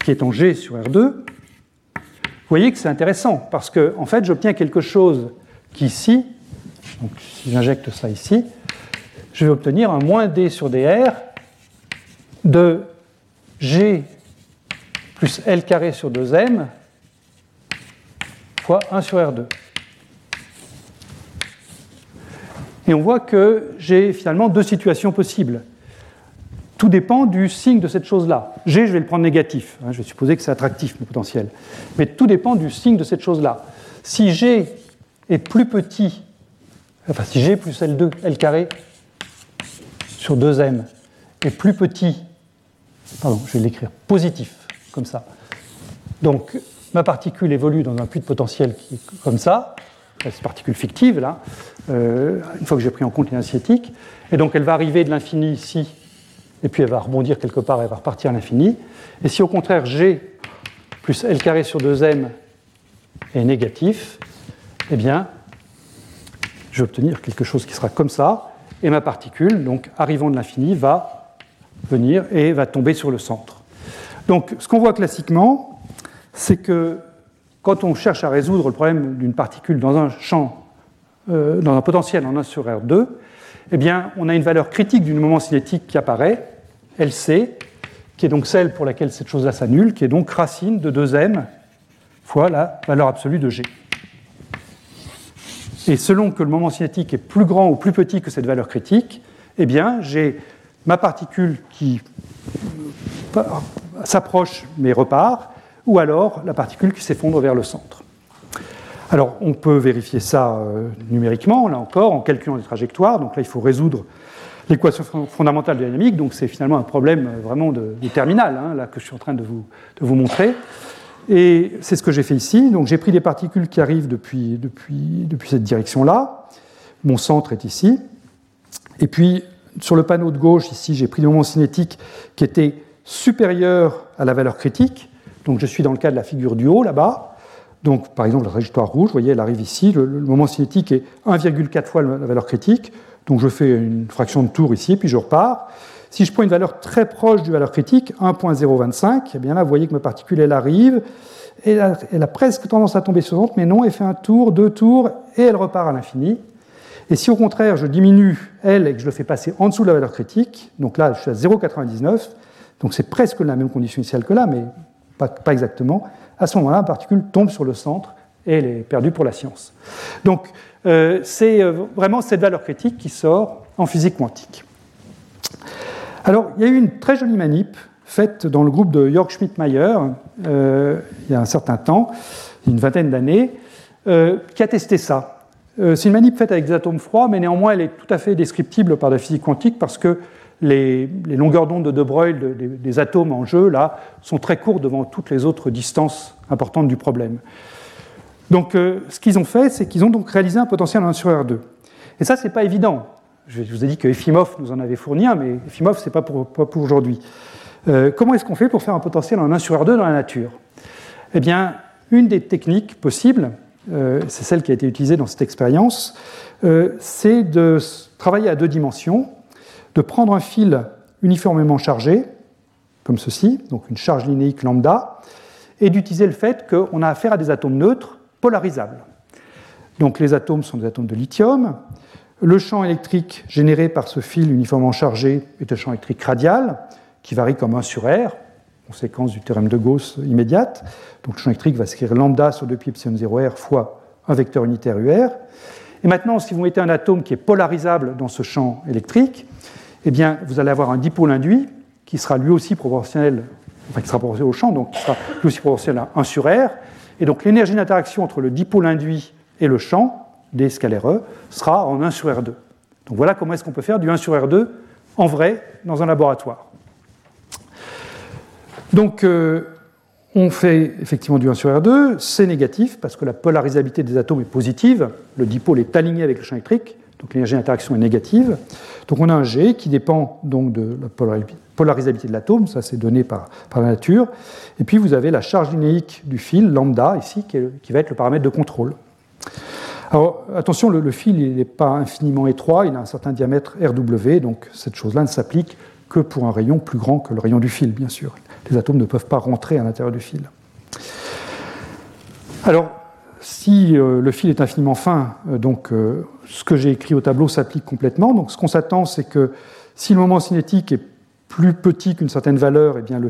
qui est en G sur R2, vous voyez que c'est intéressant parce que en fait, j'obtiens quelque chose qui ici, donc si j'injecte ça ici, je vais obtenir un moins D sur dr de G plus L carré sur 2m fois 1 sur R2. Et on voit que j'ai finalement deux situations possibles. Tout dépend du signe de cette chose-là. G, je vais le prendre négatif. Hein, je vais supposer que c'est attractif, mon potentiel. Mais tout dépend du signe de cette chose-là. Si G est plus petit, enfin si G plus L2, L carré sur 2M est plus petit, pardon, je vais l'écrire positif, comme ça. Donc ma particule évolue dans un puits de potentiel qui est comme ça, cette particule fictive là, euh, une fois que j'ai pris en compte l'inertie et donc elle va arriver de l'infini ici, et puis elle va rebondir quelque part, elle va repartir à l'infini. Et si au contraire G plus L carré sur 2m est négatif, eh bien, je vais obtenir quelque chose qui sera comme ça, et ma particule, donc arrivant de l'infini, va venir et va tomber sur le centre. Donc, ce qu'on voit classiquement, c'est que quand on cherche à résoudre le problème d'une particule dans un champ, euh, dans un potentiel en 1 sur R2, eh bien, on a une valeur critique du moment cinétique qui apparaît, LC, qui est donc celle pour laquelle cette chose-là s'annule, qui est donc racine de 2m fois la valeur absolue de G. Et selon que le moment cinétique est plus grand ou plus petit que cette valeur critique, eh bien, j'ai ma particule qui s'approche mais repart, ou alors la particule qui s'effondre vers le centre. Alors on peut vérifier ça euh, numériquement, là encore, en calculant les trajectoires. Donc là, il faut résoudre l'équation fondamentale dynamique. Donc c'est finalement un problème euh, vraiment de, terminal, hein, là, que je suis en train de vous, montrer. Et c'est ce que j'ai fait ici. J'ai pris des particules qui arrivent depuis, cette direction-là. Mon centre est ici. Et puis sur le panneau de gauche, ici, j'ai pris des moments cinétiques qui étaient supérieurs à la valeur critique. Donc je suis dans le cas de la figure du haut là-bas. Donc, par exemple, la trajectoire rouge, vous voyez, elle arrive ici. Le, moment cinétique est 1,4 fois la valeur critique. Donc, je fais une fraction de tour ici, puis je repars. Si je prends une valeur très proche du valeur critique, 1.025, eh bien là, vous voyez que ma particule, elle arrive, et elle a, presque tendance à tomber sur le mais non, elle fait un tour, deux tours, et elle repart à l'infini. Et si au contraire, je diminue elle et que je le fais passer en dessous de la valeur critique, donc là, je suis à 0,99, donc c'est presque la même condition initiale que là, mais pas, pas exactement, à ce moment-là, la particule tombe sur le centre et elle est perdue pour la science. Donc, euh, c'est euh, vraiment cette valeur critique qui sort en physique quantique. Alors, il y a eu une très jolie manip faite dans le groupe de Jörg Schmidt-Mayer euh, il y a un certain temps, une vingtaine d'années, qui a testé ça. C'est une manip faite avec des atomes froids, mais néanmoins elle est tout à fait descriptible par la physique quantique parce que les, longueurs d'onde de De Broglie des, atomes en jeu là sont très courtes devant toutes les autres distances importantes du problème. Donc ce qu'ils ont fait, c'est qu'ils ont donc réalisé un potentiel en 1 sur R2. Et ça, c'est pas évident. Je vous ai dit que Efimov nous en avait fourni un, mais Efimov, ce n'est pas pour, aujourd'hui. Euh, comment est-ce qu'on fait pour faire un potentiel en 1 sur R2 dans la nature? Eh bien, une des techniques possibles, euh, c'est celle qui a été utilisée dans cette expérience, euh, c'est de travailler à deux dimensions, de prendre un fil uniformément chargé, comme ceci, donc une charge linéique lambda, et d'utiliser le fait qu'on a affaire à des atomes neutres polarisables. Donc les atomes sont des atomes de lithium, le champ électrique généré par ce fil uniformément chargé est un champ électrique radial qui varie comme 1 sur R, conséquence du théorème de Gauss immédiate. Donc le champ électrique va s'écrire lambda sur 2 pi epsilon 0 R fois un vecteur unitaire UR. Et maintenant, si vous mettez un atome qui est polarisable dans ce champ électrique, eh bien, vous allez avoir un dipôle induit qui sera lui aussi proportionnel, enfin qui sera proportionnel au champ, donc qui sera lui aussi proportionnel à 1 sur R. Et donc l'énergie d'interaction entre le dipôle induit et le champ, des scalaires E, sera en 1 sur R2. Donc voilà comment est-ce qu'on peut faire du 1 sur R2 en vrai dans un laboratoire. Donc euh, on fait effectivement du 1 sur R2, c'est négatif parce que la polarisabilité des atomes est positive, le dipôle est aligné avec le champ électrique, donc l'énergie d'interaction est négative. Donc on a un G qui dépend donc de la polarisabilité de l'atome, ça c'est donné par, la nature. Et puis vous avez la charge linéique du fil, lambda, ici, qui, va être le paramètre de contrôle. Alors attention, le, fil n'est pas infiniment étroit, il a un certain diamètre RW, donc cette chose-là ne s'applique que pour un rayon plus grand que le rayon du fil, bien sûr. Les atomes ne peuvent pas rentrer à l'intérieur du fil. Alors, si euh, le fil est infiniment fin, euh, donc euh, ce que j'ai écrit au tableau s'applique complètement. Donc, ce qu'on s'attend, c'est que si le moment cinétique est plus petit qu'une certaine valeur, eh bien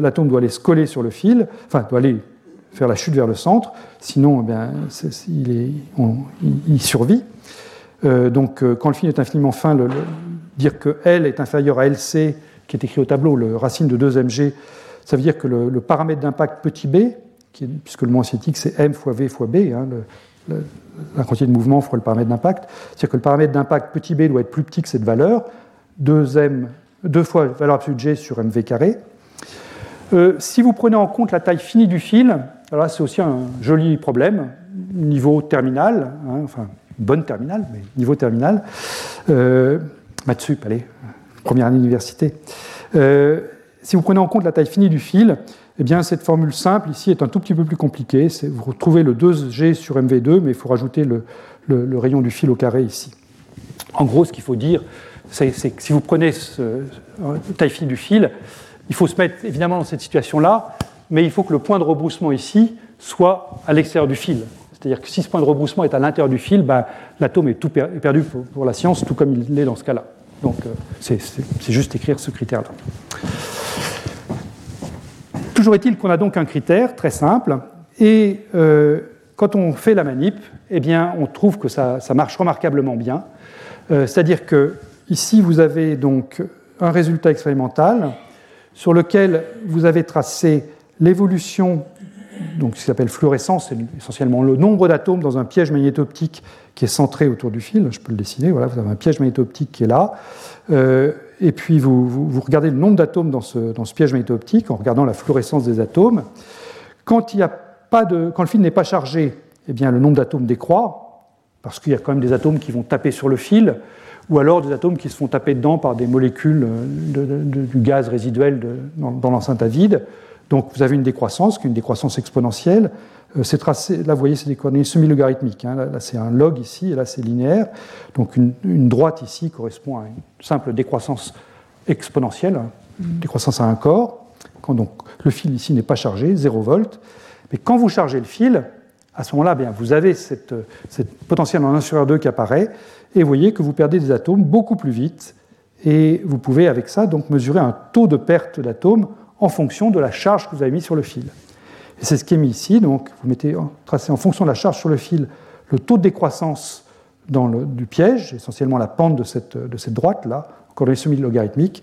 l'atome doit aller se coller sur le fil, enfin doit aller faire la chute vers le centre, sinon eh il, survit. donc quand le fil est infiniment fin, dire que L est inférieur à LC qui est écrit au tableau, le racine de 2mg, ça veut dire que le, paramètre d'impact petit b, puisque le moment cinétique c'est m fois v fois b, hein, la quantité de mouvement fois le paramètre d'impact, c'est-à-dire que le paramètre d'impact petit b doit être plus petit que cette valeur, 2m, 2 fois valeur absolue de g sur mv carré. Euh, si vous prenez en compte la taille finie du fil, alors là c'est aussi un joli problème, niveau terminal, hein, enfin bonne terminale, mais niveau terminal, euh, Matsup, allez, première année d'université. Euh, si vous prenez en compte la taille finie du fil, eh bien, cette formule simple ici est un tout petit peu plus compliquée. Vous retrouvez le 2G sur MV2, mais il faut rajouter le, rayon du fil au carré ici. En gros, ce qu'il faut dire, c'est que si vous prenez la taille finie du fil, il faut se mettre évidemment dans cette situation-là, mais il faut que le point de rebroussement ici soit à l'extérieur du fil. C'est-à-dire que si ce point de rebroussement est à l'intérieur du fil, ben, l'atome est, tout perdu pour la science, tout comme il l'est dans ce cas-là. Donc euh, c'est juste écrire ce critère-là. Toujours est-il qu'on a donc un critère très simple, et euh, quand on fait la manip, eh bien, on trouve que ça, marche remarquablement bien. Euh, c'est-à-dire que ici, vous avez donc un résultat expérimental sur lequel vous avez tracé l'évolution, donc ce qui s'appelle fluorescence, c'est essentiellement le nombre d'atomes dans un piège magnéto-optique qui est centré autour du fil. Je peux le dessiner. Voilà, vous avez un piège magnéto-optique qui est là. Euh, et puis vous, regardez le nombre d'atomes dans ce, piège magnéto-optique en regardant la fluorescence des atomes. Quand, il a pas quand le fil n'est pas chargé, eh bien, le nombre d'atomes décroît, parce qu'il y a quand même des atomes qui vont taper sur le fil, ou alors des atomes qui se font taper dedans par des molécules de, du gaz résiduel dans, dans l'enceinte à vide. Donc vous avez une décroissance, qui est une décroissance exponentielle. c'est tracé, là vous voyez, c'est des coordonnées semi-logarithmiques. Hein. Là, c'est un log ici, et là c'est linéaire. Donc une, droite ici correspond à une simple décroissance exponentielle, hein. décroissance à un corps. Quand donc le fil ici n'est pas chargé, 0 volts. Mais quand vous chargez le fil, à ce moment-là, bien, vous avez cette, cette potentielle en 1 sur R2 qui apparaît, et vous voyez que vous perdez des atomes beaucoup plus vite, et vous pouvez avec ça donc mesurer un taux de perte d'atomes en fonction de la charge que vous avez mis sur le fil. Et c'est ce qui est mis ici, donc vous mettez tracé en fonction de la charge sur le fil le taux de décroissance dans du piège, essentiellement la pente de cette, de cette droite-là, encore les semi-logarithmiques.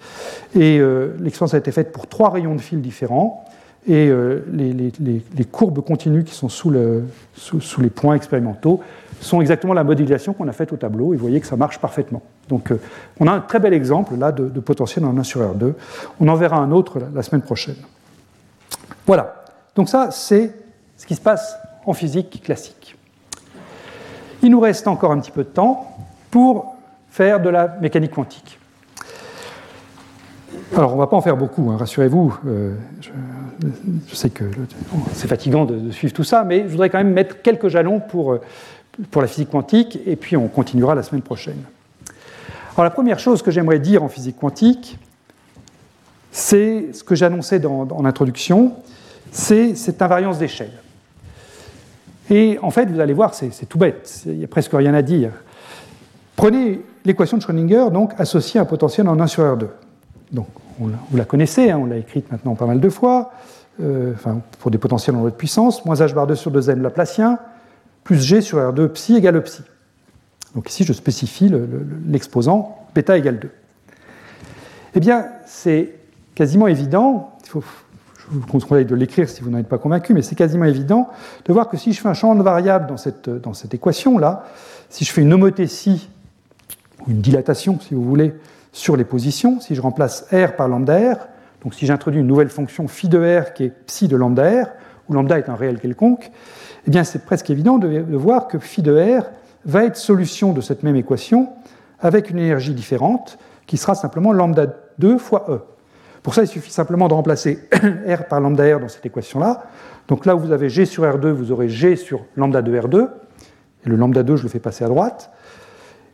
Et euh, l'expérience a été faite pour trois rayons de fil différents. Et euh, les, courbes continues qui sont sous, les points expérimentaux sont exactement la modélisation qu'on a faite au tableau, et vous voyez que ça marche parfaitement. Donc euh, on a un très bel exemple là de, potentiel en 1 sur R2. On en verra un autre la, semaine prochaine. Voilà, donc ça c'est ce qui se passe en physique classique. Il nous reste encore un petit peu de temps pour faire de la mécanique quantique. Alors, on ne va pas en faire beaucoup, hein, rassurez-vous. Euh, je, sais que c'est fatigant de, suivre tout ça, mais je voudrais quand même mettre quelques jalons pour, euh, pour la physique quantique, et puis on continuera la semaine prochaine. Alors, la première chose que j'aimerais dire en physique quantique, c'est ce que j'annonçais en introduction, c'est cette invariance d'échelle. Et en fait, vous allez voir, c'est tout bête, il n'y a presque rien à dire. Prenez l'équation de Schrödinger, donc associée à un potentiel en 1 sur R2. Donc, vous la connaissez, hein, on l'a écrite maintenant pas mal de fois, euh, pour des potentiels en de puissance, moins h bar 2 sur 2n laplacien, plus g sur R2 psi égale psi. Donc ici, je spécifie l'exposant bêta égale 2. Eh bien, c'est quasiment évident, je vous conseille de l'écrire si vous n'en êtes pas convaincu, mais c'est quasiment évident de voir que si je fais un champ de variable dans cette, équation-là, si je fais une homothétie, une dilatation, si vous voulez, sur les positions, si je remplace R par lambda R, donc si j'introduis une nouvelle fonction phi de R qui est psi de lambda R, où lambda est un réel quelconque, eh bien c'est presque évident de, voir que phi de R va être solution de cette même équation avec une énergie différente qui sera simplement lambda 2 fois E. Pour ça, il suffit simplement de remplacer [CLEARS THROAT] R par lambda R dans cette équation-là. Donc là où vous avez G sur R2, vous aurez G sur lambda de R2. Et le lambda 2, je le fais passer à droite.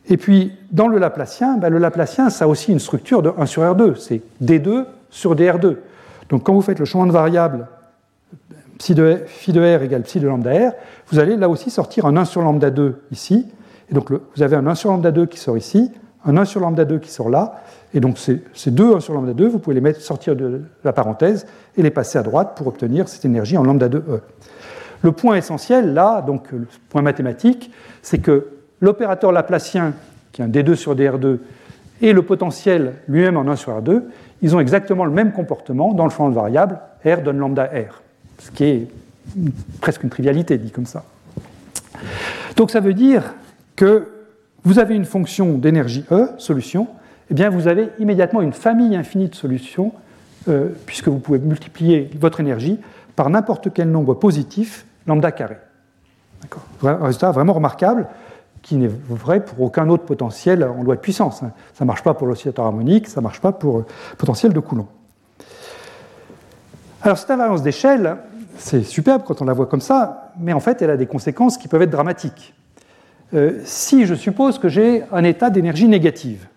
Et puis, dans le Laplacien, ben, le Laplacien, ça a aussi une structure de 1 sur R2, c'est D2 sur DR2. Donc, quand vous faites le changement de variable psi de, phi de R égale psi de lambda R, vous allez là aussi sortir un 1 sur lambda 2 ici. Et donc, vous avez un 1 sur lambda 2 qui sort ici, un 1 sur lambda 2 qui sort là. Et donc, ces, deux 1 sur lambda 2, vous pouvez les mettre, sortir de la parenthèse et les passer à droite pour obtenir cette énergie en lambda 2E. Le point essentiel, là, donc le point mathématique, c'est que l'opérateur laplacien, qui est un D2 sur DR2, et le potentiel lui-même en 1 sur R2, ils ont exactement le même comportement dans le champ de variable R donne lambda R, ce qui est presque une trivialité dit comme ça. Donc ça veut dire que vous avez une fonction d'énergie E, solution, et eh bien vous avez immédiatement une famille infinie de solutions, euh, puisque vous pouvez multiplier votre énergie par n'importe quel nombre positif, lambda carré. Un résultat vraiment remarquable qui n'est vrai pour aucun autre potentiel en loi de puissance. Ça ne marche pas pour l'oscillateur harmonique, ça ne marche pas pour le potentiel de Coulomb. Alors cette invariance d'échelle, c'est superbe quand on la voit comme ça, mais en fait elle a des conséquences qui peuvent être dramatiques. Euh, si je suppose que j'ai un état d'énergie négative,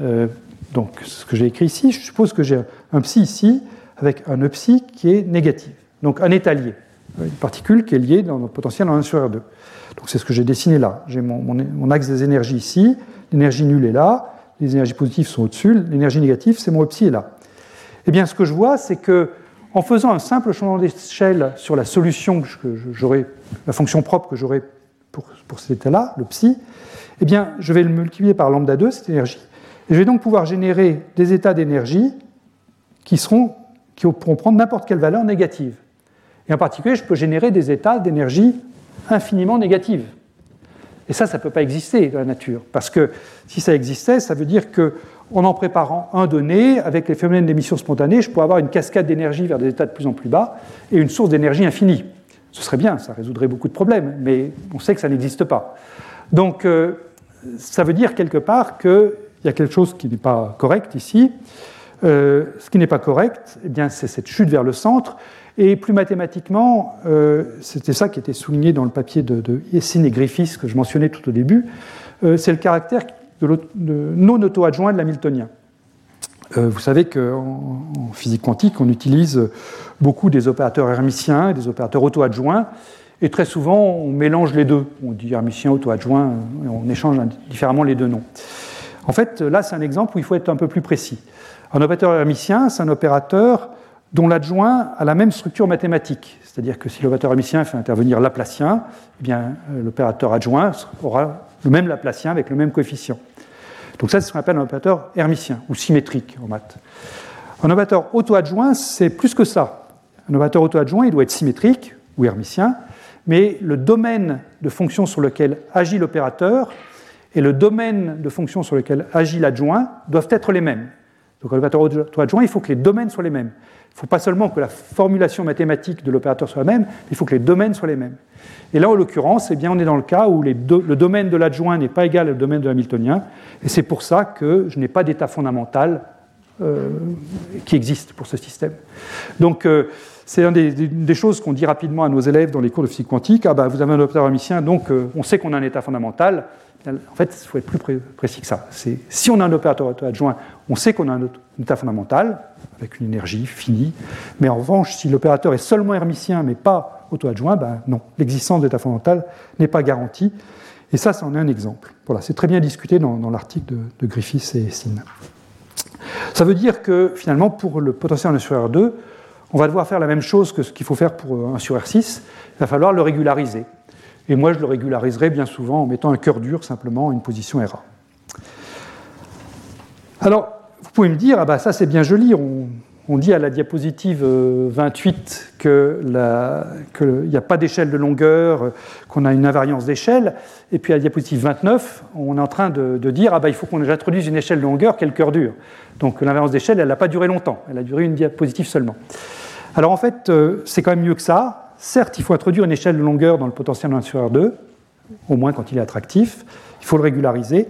euh, donc ce que j'ai écrit ici, je suppose que j'ai un psi ici avec un e psi qui est négatif, donc un état lié, une particule qui est liée dans le potentiel en 1 sur R2. Donc c'est ce que j'ai dessiné là. J'ai mon, axe des énergies ici, l'énergie nulle est là, les énergies positives sont au-dessus, l'énergie négative, c'est mon epsi est là. Eh bien, ce que je vois, c'est que en faisant un simple changement d'échelle sur la solution j'aurai, la fonction propre que j'aurai pour, cet état-là, le psi, eh bien, je vais le multiplier par lambda 2, cette énergie, et je vais donc pouvoir générer des états d'énergie qui qui pourront prendre n'importe quelle valeur négative. Et en particulier, je peux générer des états d'énergie infiniment négative. Et ça, ça ne peut pas exister dans la nature, parce que si ça existait, ça veut dire que en en préparant un donné, avec les phénomènes d'émission spontanée, je pourrais avoir une cascade d'énergie vers des états de plus en plus bas et une source d'énergie infinie. Ce serait bien, ça résoudrait beaucoup de problèmes, mais on sait que ça n'existe pas. Donc, euh, ça veut dire quelque part qu'il y a quelque chose qui n'est pas correct ici. Euh, ce qui n'est pas correct, eh bien, c'est cette chute vers le centre. Et plus mathématiquement, euh, c'était ça qui était souligné dans le papier de, de et Griffiths que je mentionnais tout au début, c'est le caractère de, non auto-adjoint de l'hamiltonien. Euh, vous savez qu'en en physique quantique, on utilise beaucoup des opérateurs hermitiens et des opérateurs auto-adjoints, et très souvent on mélange les deux. On dit hermitien, auto-adjoint, et on échange différemment les deux noms. En fait, là, c'est un exemple où il faut être un peu plus précis. Un opérateur hermitien, c'est un opérateur dont l'adjoint a la même structure mathématique. C'est-à-dire que si l'opérateur hermitien fait intervenir Laplacien, eh euh, l'opérateur adjoint aura le même Laplacien avec le même coefficient. Donc ça, c'est ce qu'on appelle un opérateur hermitien ou symétrique en maths. Un opérateur auto-adjoint, c'est plus que ça. Un opérateur auto-adjoint, il doit être symétrique ou hermitien, mais le domaine de fonction sur lequel agit l'opérateur et le domaine de fonction sur lequel agit l'adjoint doivent être les mêmes. Donc, un opérateur auto-adjoint, il faut que les domaines soient les mêmes. Il ne faut pas seulement que la formulation mathématique de l'opérateur soit la même, il faut que les domaines soient les mêmes. Et là, en l'occurrence, eh bien, on est dans le cas où le domaine de l'adjoint n'est pas égal au domaine de l'hamiltonien, et c'est pour ça que je n'ai pas d'état fondamental euh, qui existe pour ce système. Donc, euh, c'est une des, choses qu'on dit rapidement à nos élèves dans les cours de physique quantique. Ah ben, vous avez un opérateur hermitien, donc euh, on sait qu'on a un état fondamental. En fait, il faut être plus précis que ça. Si on a un opérateur adjoint, on sait qu'on a un état fondamental, avec une énergie finie. Mais en revanche, si l'opérateur est seulement hermitien, mais pas auto-adjoint, ben non, l'existence d'état fondamental n'est pas garantie. Et ça, c'en est un exemple. Voilà, c'est très bien discuté dans, l'article de, de, Griffiths et Sin. Ça veut dire que finalement, pour le potentiel 1 sur R2, on va devoir faire la même chose que ce qu'il faut faire pour 1 sur R6. Il va falloir le régulariser. Et moi, je le régulariserai bien souvent en mettant un cœur dur simplement une position RA. Alors, vous pouvez me dire, ah bah ça c'est bien joli, on, dit à la diapositive 28 qu'il n'y a pas d'échelle de longueur, qu'on a une invariance d'échelle, et puis à la diapositive 29, on est en train de, dire, ah bah il faut qu'on introduise une échelle de longueur le cœur dur. Donc l'invariance d'échelle, elle n'a pas duré longtemps, elle a duré une diapositive seulement. Alors en fait, euh, c'est quand même mieux que ça, certes, il faut introduire une échelle de longueur dans le potentiel 1 sur R2, au moins quand il est attractif, il faut le régulariser,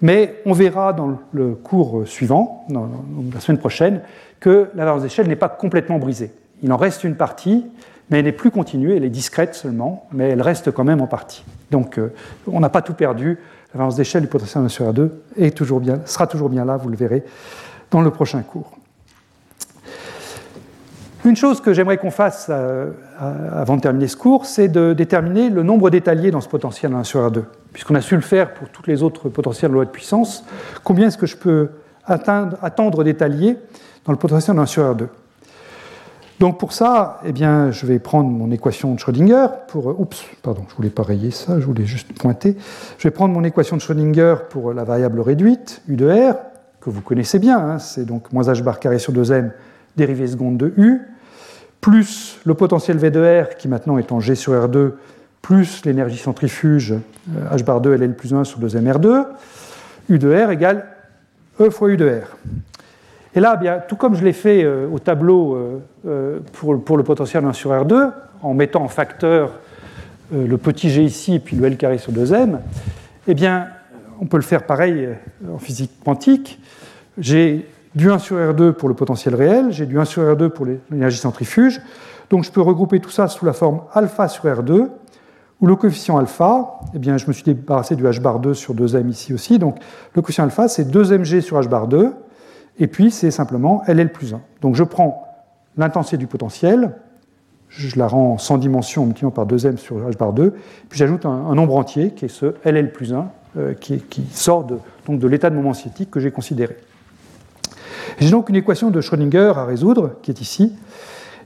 mais on verra dans le cours suivant, la semaine prochaine, que la variance d'échelle n'est pas complètement brisée. Il en reste une partie, mais elle n'est plus continue, elle est discrète seulement, mais elle reste quand même en partie. Donc euh, on n'a pas tout perdu, la variance d'échelle du potentiel 1 sur R2 est toujours bien, sera toujours bien là, vous le verrez dans le prochain cours. Une chose que j'aimerais qu'on fasse euh, avant de terminer ce cours, c'est de déterminer le nombre d'étaliers dans ce potentiel 1 sur R2. Puisqu'on a su le faire pour tous les autres potentiels de loi de puissance, combien est-ce que je peux atteindre, attendre d'étaliers dans le potentiel 1 sur R2 donc pour ça, eh bien, je vais prendre mon équation de Schrödinger pour... Oups, pardon, je voulais pas rayer ça, je voulais juste pointer. Je vais prendre mon équation de Schrödinger pour la variable réduite, U de R, que vous connaissez bien, hein, c'est donc moins h bar carré sur 2m dérivée seconde de U, plus le potentiel V de R, qui maintenant est en G sur R2, plus l'énergie centrifuge euh, H bar 2 LN plus 1 sur 2M R2, U de R égale E fois U de R. Et là, tout comme je l'ai fait euh, au tableau euh, pour, pour, le potentiel 1 sur R2, en mettant en facteur le petit g ici et puis le L carré sur 2M, eh bien, on peut le faire pareil en physique quantique. J'ai du 1 sur R2 pour le potentiel réel, j'ai du 1 sur R2 pour l'énergie centrifuge. Donc je peux regrouper tout ça sous la forme alpha sur R2, où le coefficient alpha, eh bien, je me suis débarrassé du h bar 2 sur 2m ici aussi. Donc le coefficient alpha, c'est 2mg sur h bar 2, et puis c'est simplement LL plus 1. Donc je prends l'intensité du potentiel, je la rends sans dimension en multipliant par 2m sur h bar 2, puis j'ajoute un, nombre entier qui est ce LL plus 1, euh, qui, sort de, de l'état de moment cinétique que j'ai considéré. J'ai donc une équation de Schrödinger à résoudre, qui est ici.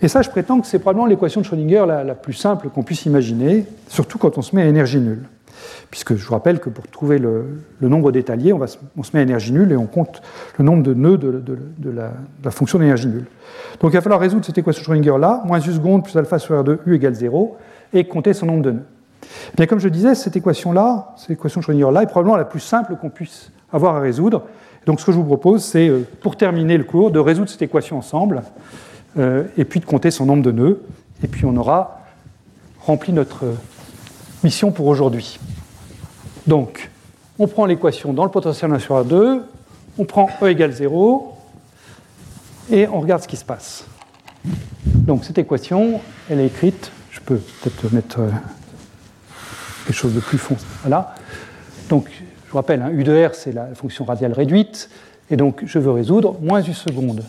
Et ça, je prétends que c'est probablement l'équation de Schrödinger la, plus simple qu'on puisse imaginer, surtout quand on se met à énergie nulle. Puisque je vous rappelle que pour trouver le, nombre d'étaliers, on, se met à énergie nulle et on compte le nombre de nœuds de, la, fonction d'énergie nulle. Donc il va falloir résoudre cette équation Schrödinger-là, moins u seconde plus alpha sur R2 u égale 0, et compter son nombre de nœuds. Bien, comme je disais, cette équation-là, cette équation Schrödinger-là, est probablement la plus simple qu'on puisse avoir à résoudre, donc ce que je vous propose, c'est, euh, pour terminer le cours, de résoudre cette équation ensemble, euh, et puis de compter son nombre de nœuds, et puis on aura rempli notre mission pour aujourd'hui. Donc, on prend l'équation dans le potentiel 1 sur A2, on prend E égale 0, et on regarde ce qui se passe. Donc Donc cette équation, elle est écrite, je peux peut-être mettre euh, quelque chose de plus foncé. Voilà. Donc je vous rappelle, hein, U de R, c'est la fonction radiale réduite, et donc je veux résoudre moins U seconde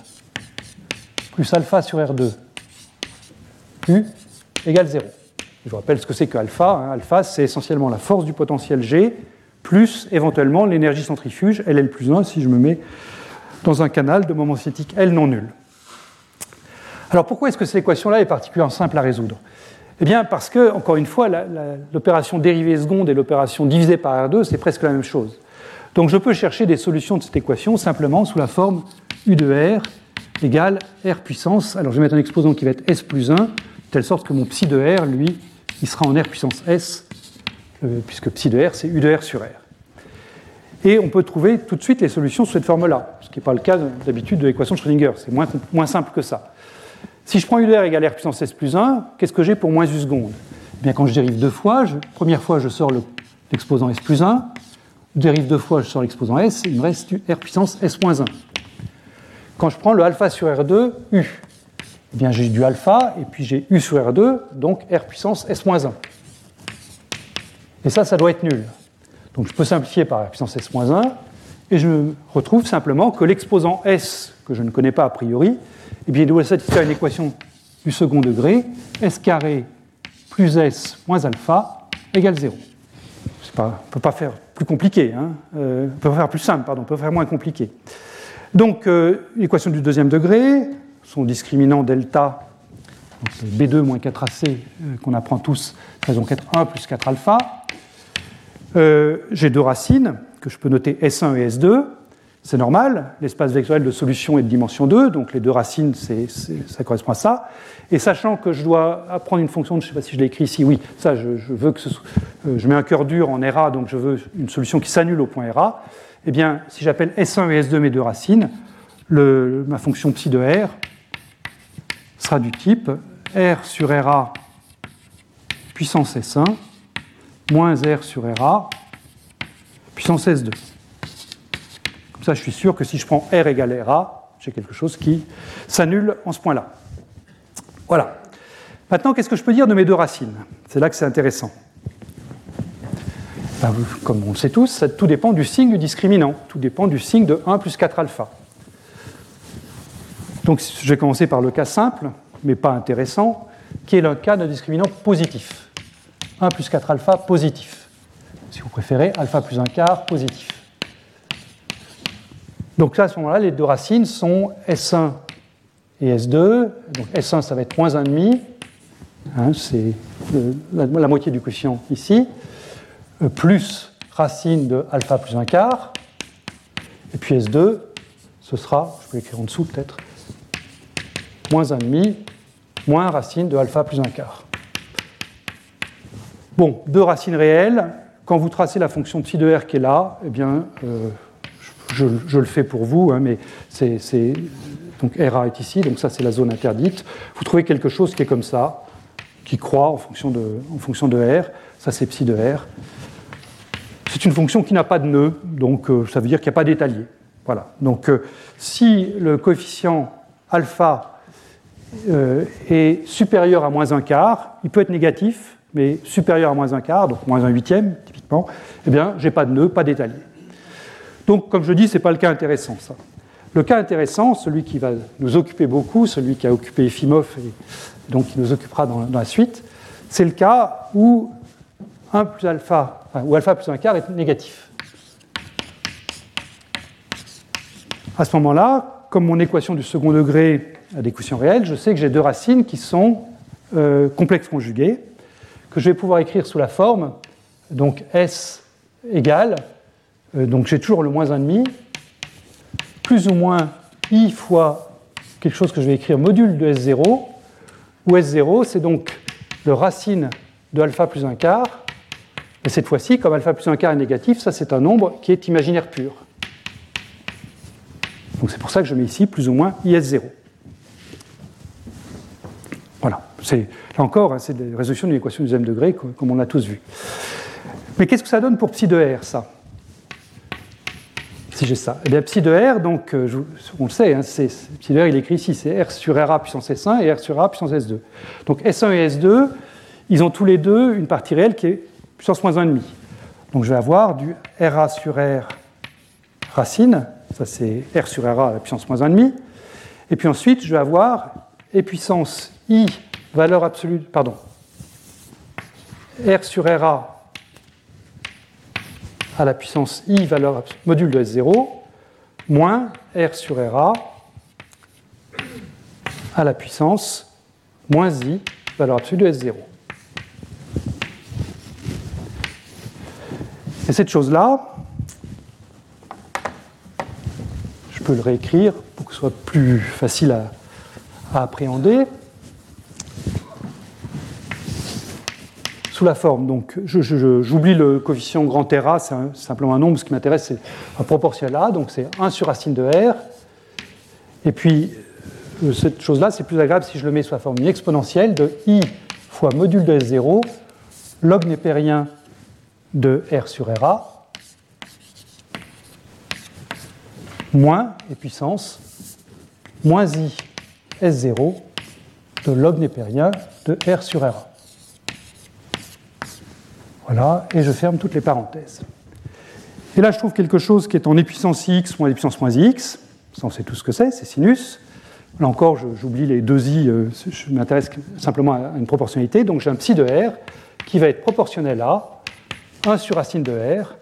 plus alpha sur R2 U égale 0. Je vous rappelle ce que c'est que alpha. Hein. Alpha, c'est essentiellement la force du potentiel G plus éventuellement l'énergie centrifuge, LL plus 1, si je me mets dans un canal de moment cinétique L non nul. Alors pourquoi est-ce que cette équation-là est particulièrement simple à résoudre? Eh bien parce que, encore une fois, l'opération dérivée seconde et l'opération divisée par R2, c'est presque la même chose. Donc je peux chercher des solutions de cette équation simplement sous la forme U de R égale R puissance. Alors je vais mettre un exposant qui va être S plus 1, de telle sorte que mon psi de R, lui, il sera en R puissance S, euh, puisque psi de R, c'est U de R sur R. Et on peut trouver tout de suite les solutions sous cette forme-là, ce qui n'est pas le cas d'habitude de l'équation de Schrödinger, c'est moins, simple que ça. Si je prends U de R égale R puissance S plus 1, qu'est-ce que j'ai pour moins U seconde? Eh bien, Quand je dérive deux fois, première fois je sors l'exposant S plus 1, je dérive deux fois, je sors l'exposant S, il me reste R puissance S moins 1. Quand je prends le alpha sur R2, U, eh bien j'ai du alpha, et puis j'ai U sur R2, donc R puissance S-1. Et ça, ça doit être nul. Donc je peux simplifier par R puissance S-1, et je retrouve simplement que l'exposant S, que je ne connais pas a priori, eh bien, il doit satisfaire une équation du second degré, S carré plus S moins alpha égale 0. on ne peut pas faire plus compliqué, hein. euh, on peut faire plus simple, pardon, on peut faire moins compliqué. Donc, euh, l'équation du deuxième degré, son discriminant delta, B2 moins 4AC euh, qu'on apprend tous, ça va donc être 1 plus 4 alpha. Euh, j'ai deux racines que je peux noter S1 et S2. C'est normal, l'espace vectoriel de solution est de dimension 2, donc les deux racines, ça correspond à ça. Et sachant que je dois apprendre une fonction, je ne sais pas si je l'ai écrit ici, oui, ça, je, veux que ce soit, euh, je mets un cœur dur en RA, donc je veux une solution qui s'annule au point RA. Eh bien, si j'appelle S1 et S2 mes deux racines, ma fonction psi de R sera du type R sur RA puissance S1 moins R sur RA puissance S2. Comme ça, je suis sûr que si je prends R égale RA, j'ai quelque chose qui s'annule en ce point-là. Voilà. Maintenant, qu'est-ce que je peux dire de mes deux racines? C'est là que c'est intéressant. Ben, comme on le sait tous, tout dépend du signe du discriminant. Tout dépend du signe de 1 plus 4 alpha. Donc je vais commencer par le cas simple, mais pas intéressant, qui est le cas d'un discriminant positif. 1 plus 4 alpha positif. Si vous préférez, alpha plus 1 quart positif. Donc là, à ce moment-là, les deux racines sont S1 et S2. Donc S1, ça va être moins 1,5. Hein, c'est la, la, moitié du coefficient ici. Euh, plus racine de alpha plus 1 quart. Et puis S2, ce sera, je peux l'écrire en dessous peut-être, moins 1,5 moins racine de alpha plus 1 quart. Bon, deux racines réelles. Quand vous tracez la fonction psi de r qui est là, eh bien, euh, je, le fais pour vous, hein, mais c'est, donc RA est ici, donc ça c'est la zone interdite. Vous trouvez quelque chose qui est comme ça, qui croît en fonction de, en fonction de R. Ça c'est psi de R. C'est une fonction qui n'a pas de nœud, donc euh, ça veut dire qu'il n'y a pas d'étalier. Voilà. Donc euh, si le coefficient alpha euh, est supérieur à moins un quart, il peut être négatif, mais supérieur à moins un quart, donc moins un huitième typiquement, eh bien, j'ai pas de nœud, pas d'étalier. Donc, comme je dis, ce n'est pas le cas intéressant, ça. Le cas intéressant, celui qui va nous occuper beaucoup, celui qui a occupé Efimov et donc qui nous occupera dans, la suite, c'est le cas où 1 plus alpha, où alpha plus un quart est négatif. À ce moment-là, comme mon équation du second degré à des quotients réels, je sais que j'ai deux racines qui sont euh, complexes conjuguées, que je vais pouvoir écrire sous la forme, donc S égale, euh, donc j'ai toujours le moins 1,5, plus ou moins I fois quelque chose que je vais écrire module de S0, où S0 c'est donc le racine de alpha plus 1 quart, et cette fois-ci, comme alpha plus 1 quart est négatif, ça c'est un nombre qui est imaginaire pur. Donc c'est pour ça que je mets ici plus ou moins IS0. Voilà. Là encore, hein, c'est la résolution d'une équation du deuxième degré, comme on l'a tous vu. Mais qu'est-ce que ça donne pour psi de R, ça? Si j'ai ça. Eh bien, psi de R, donc, euh, on le sait, hein, psi de R, il est écrit ici, c'est R sur RA puissance S1 et R sur RA puissance S2. Donc S1 et S2, ils ont tous les deux une partie réelle qui est puissance moins 1,5. Donc je vais avoir du RA sur R racine, ça c'est R sur RA à puissance moins 1,5. Et puis ensuite, je vais avoir E puissance I, valeur absolue, pardon, R sur RA à la puissance i valeur module de S0 moins R sur RA à la puissance moins i valeur absolue de S0. Et cette chose-là, je peux le réécrire pour que ce soit plus facile à, à appréhender. La forme. Donc, j'oublie le coefficient grand R c'est simplement un nombre. Ce qui m'intéresse, c'est un proportionnel A, donc c'est 1 sur racine de R. Et puis, euh, cette chose-là, c'est plus agréable si je le mets sous la forme exponentielle de I fois module de S0, log népérien de R sur RA, moins, et puissance, moins I S0 de log népérien de R sur RA. Voilà, et je ferme toutes les parenthèses. Et là, je trouve quelque chose qui est en puissance x moins puissance moins x. Ça, on sait tout ce que c'est, c'est sinus. Là encore, j'oublie les deux i, euh, je m'intéresse simplement à une proportionnalité. Donc j'ai un psi de r qui va être proportionnel à 1 sur racine de r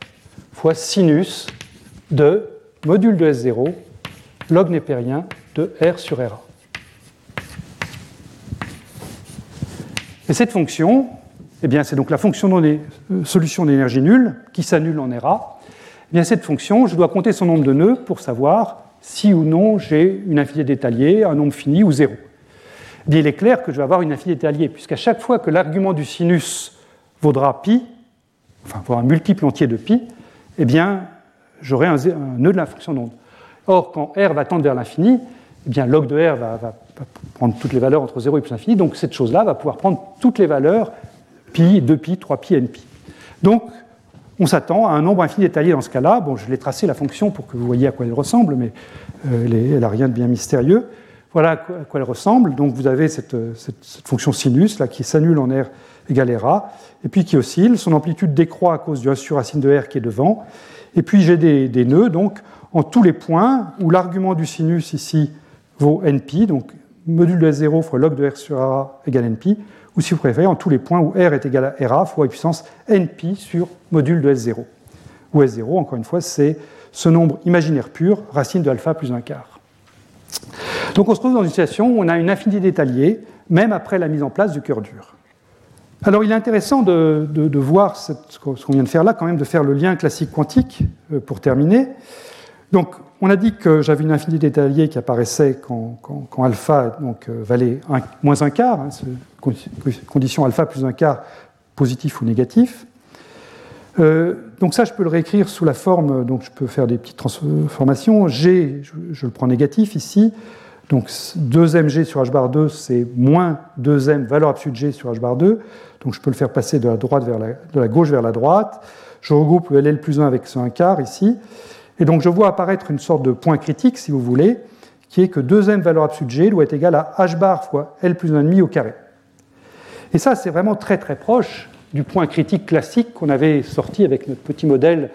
fois sinus de module de S0 log népérien de R sur RA. Et cette fonction, eh bien, c'est donc la fonction des euh, solutions d'énergie nulle qui s'annule en RA. Eh bien, cette fonction, je dois compter son nombre de nœuds pour savoir si ou non j'ai une infinité d'étaliers, un nombre fini ou zéro. Eh il est clair que je vais avoir une infinité d'étaliers, puisqu'à chaque fois que l'argument du sinus vaudra pi, enfin, vaudra un multiple entier de pi, eh bien, j'aurai un, nœud de la fonction d'onde. Or, quand R va tendre vers l'infini, eh bien, log de R va, va, prendre toutes les valeurs entre 0 et plus l'infini, donc cette chose-là va pouvoir prendre toutes les valeurs pi, 2pi, 3pi, npi. Donc, on s'attend à un nombre infini détaillé dans ce cas-là. Bon, je l'ai tracé la fonction pour que vous voyez à quoi elle ressemble, mais euh, elle n'a rien de bien mystérieux. Voilà à quoi elle ressemble. Donc, vous avez cette, fonction sinus là, qui s'annule en R égale RA, et puis qui oscille. Son amplitude décroît à cause du 1 sur racine de R qui est devant. Et puis, j'ai des, nœuds, donc, en tous les points où l'argument du sinus ici vaut npi, donc module de S0 fois log de R sur RA égale npi, ou si vous préférez, en tous les points où R est égal à RA fois puissance npi sur module de S0. Où S0, encore une fois, c'est ce nombre imaginaire pur, racine de alpha plus un quart. Donc on se trouve dans une situation où on a une infinité d'étaliers, même après la mise en place du cœur dur. Alors il est intéressant de, voir ce qu'on vient de faire là, quand même, de faire le lien classique quantique euh, pour terminer. Donc on a dit que j'avais une infinité d'étaliers qui apparaissait quand, alpha donc, euh, valait moins un quart, hein, condition alpha plus un quart positif ou négatif. Euh, donc ça, je peux le réécrire sous la forme, donc je peux faire des petites transformations. G, je, le prends négatif ici. Donc 2mg sur h bar 2, c'est moins 2m valeur absolue de g sur h bar 2. Donc je peux le faire passer de la, de la gauche vers la droite. Je regroupe le LL plus 1 avec ce 1 quart ici. Et donc je vois apparaître une sorte de point critique, si vous voulez, qui est que 2m valeur absolue de g doit être égale à h bar fois L plus 1,5 au carré. Et ça, c'est vraiment très très proche du point critique classique qu'on avait sorti avec notre petit modèle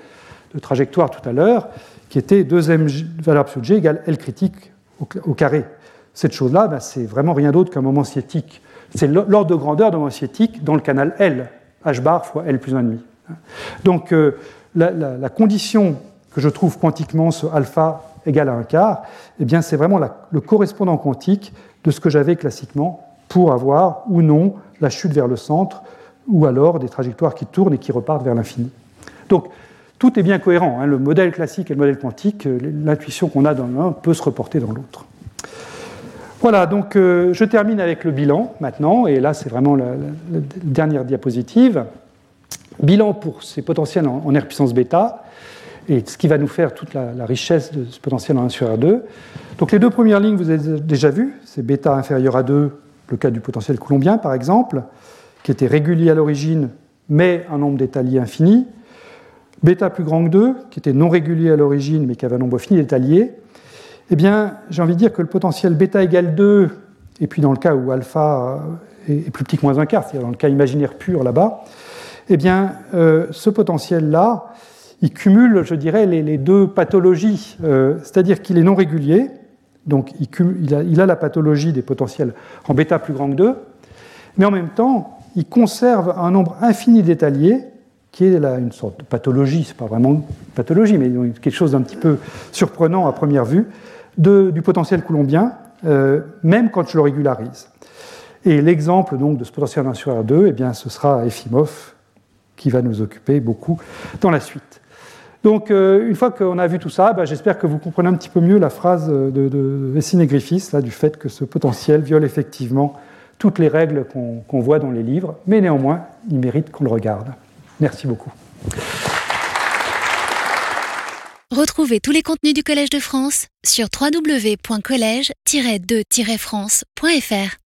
de trajectoire tout à l'heure, qui était 2m valeur absolue de g égale L critique au, carré. Cette chose-là, ben, c'est vraiment rien d'autre qu'un moment sciatique. C'est l'ordre de grandeur d'un moment sciatique dans le canal L, h bar fois L plus 1,5. Donc euh, la condition que je trouve quantiquement ce alpha égale à un quart, eh bien c'est vraiment le correspondant quantique de ce que j'avais classiquement pour avoir ou non la chute vers le centre, ou alors des trajectoires qui tournent et qui repartent vers l'infini. Donc tout est bien cohérent. Hein. le modèle classique et le modèle quantique, euh, l'intuition qu'on a dans l'un peut se reporter dans l'autre. Voilà, donc euh, je termine avec le bilan maintenant, et là c'est vraiment la, dernière diapositive. Bilan pour ces potentiels en, en R puissance bêta et ce qui va nous faire toute la, richesse de ce potentiel en 1 sur R2. Donc les deux premières lignes, vous avez déjà vues, c'est bêta inférieur à 2, le cas du potentiel coulombien par exemple, qui était régulier à l'origine, mais un nombre d'étaliers infini. bêta plus grand que 2, qui était non régulier à l'origine, mais qui avait un nombre fini d'étaliers, eh bien, j'ai envie de dire que le potentiel bêta égale 2, et puis dans le cas où alpha est plus petit que moins un quart, c'est-à-dire dans le cas imaginaire pur là-bas, eh bien, euh, ce potentiel-là, il cumule, je dirais, les, deux pathologies, euh, c'est-à-dire qu'il est non régulier, donc il, a, la pathologie des potentiels en bêta plus grand que 2, mais en même temps, il conserve un nombre infini d'étaliers, qui est là une sorte de pathologie, c'est pas vraiment une pathologie, mais quelque chose d'un petit peu surprenant à première vue, du potentiel coulombien, euh, même quand je le régularise. Et l'exemple donc de ce potentiel 1 sur R2, eh bien, ce sera Efimov qui va nous occuper beaucoup dans la suite. Donc, euh, une fois qu'on a vu tout ça, ben, j'espère que vous comprenez un petit peu mieux la phrase de, de Vessine et Griffiths, là, du fait que ce potentiel viole effectivement toutes les règles qu'on voit dans les livres, mais néanmoins, il mérite qu'on le regarde. Merci beaucoup. Retrouvez tous les contenus du Collège de France sur www.colège-2-france.fr.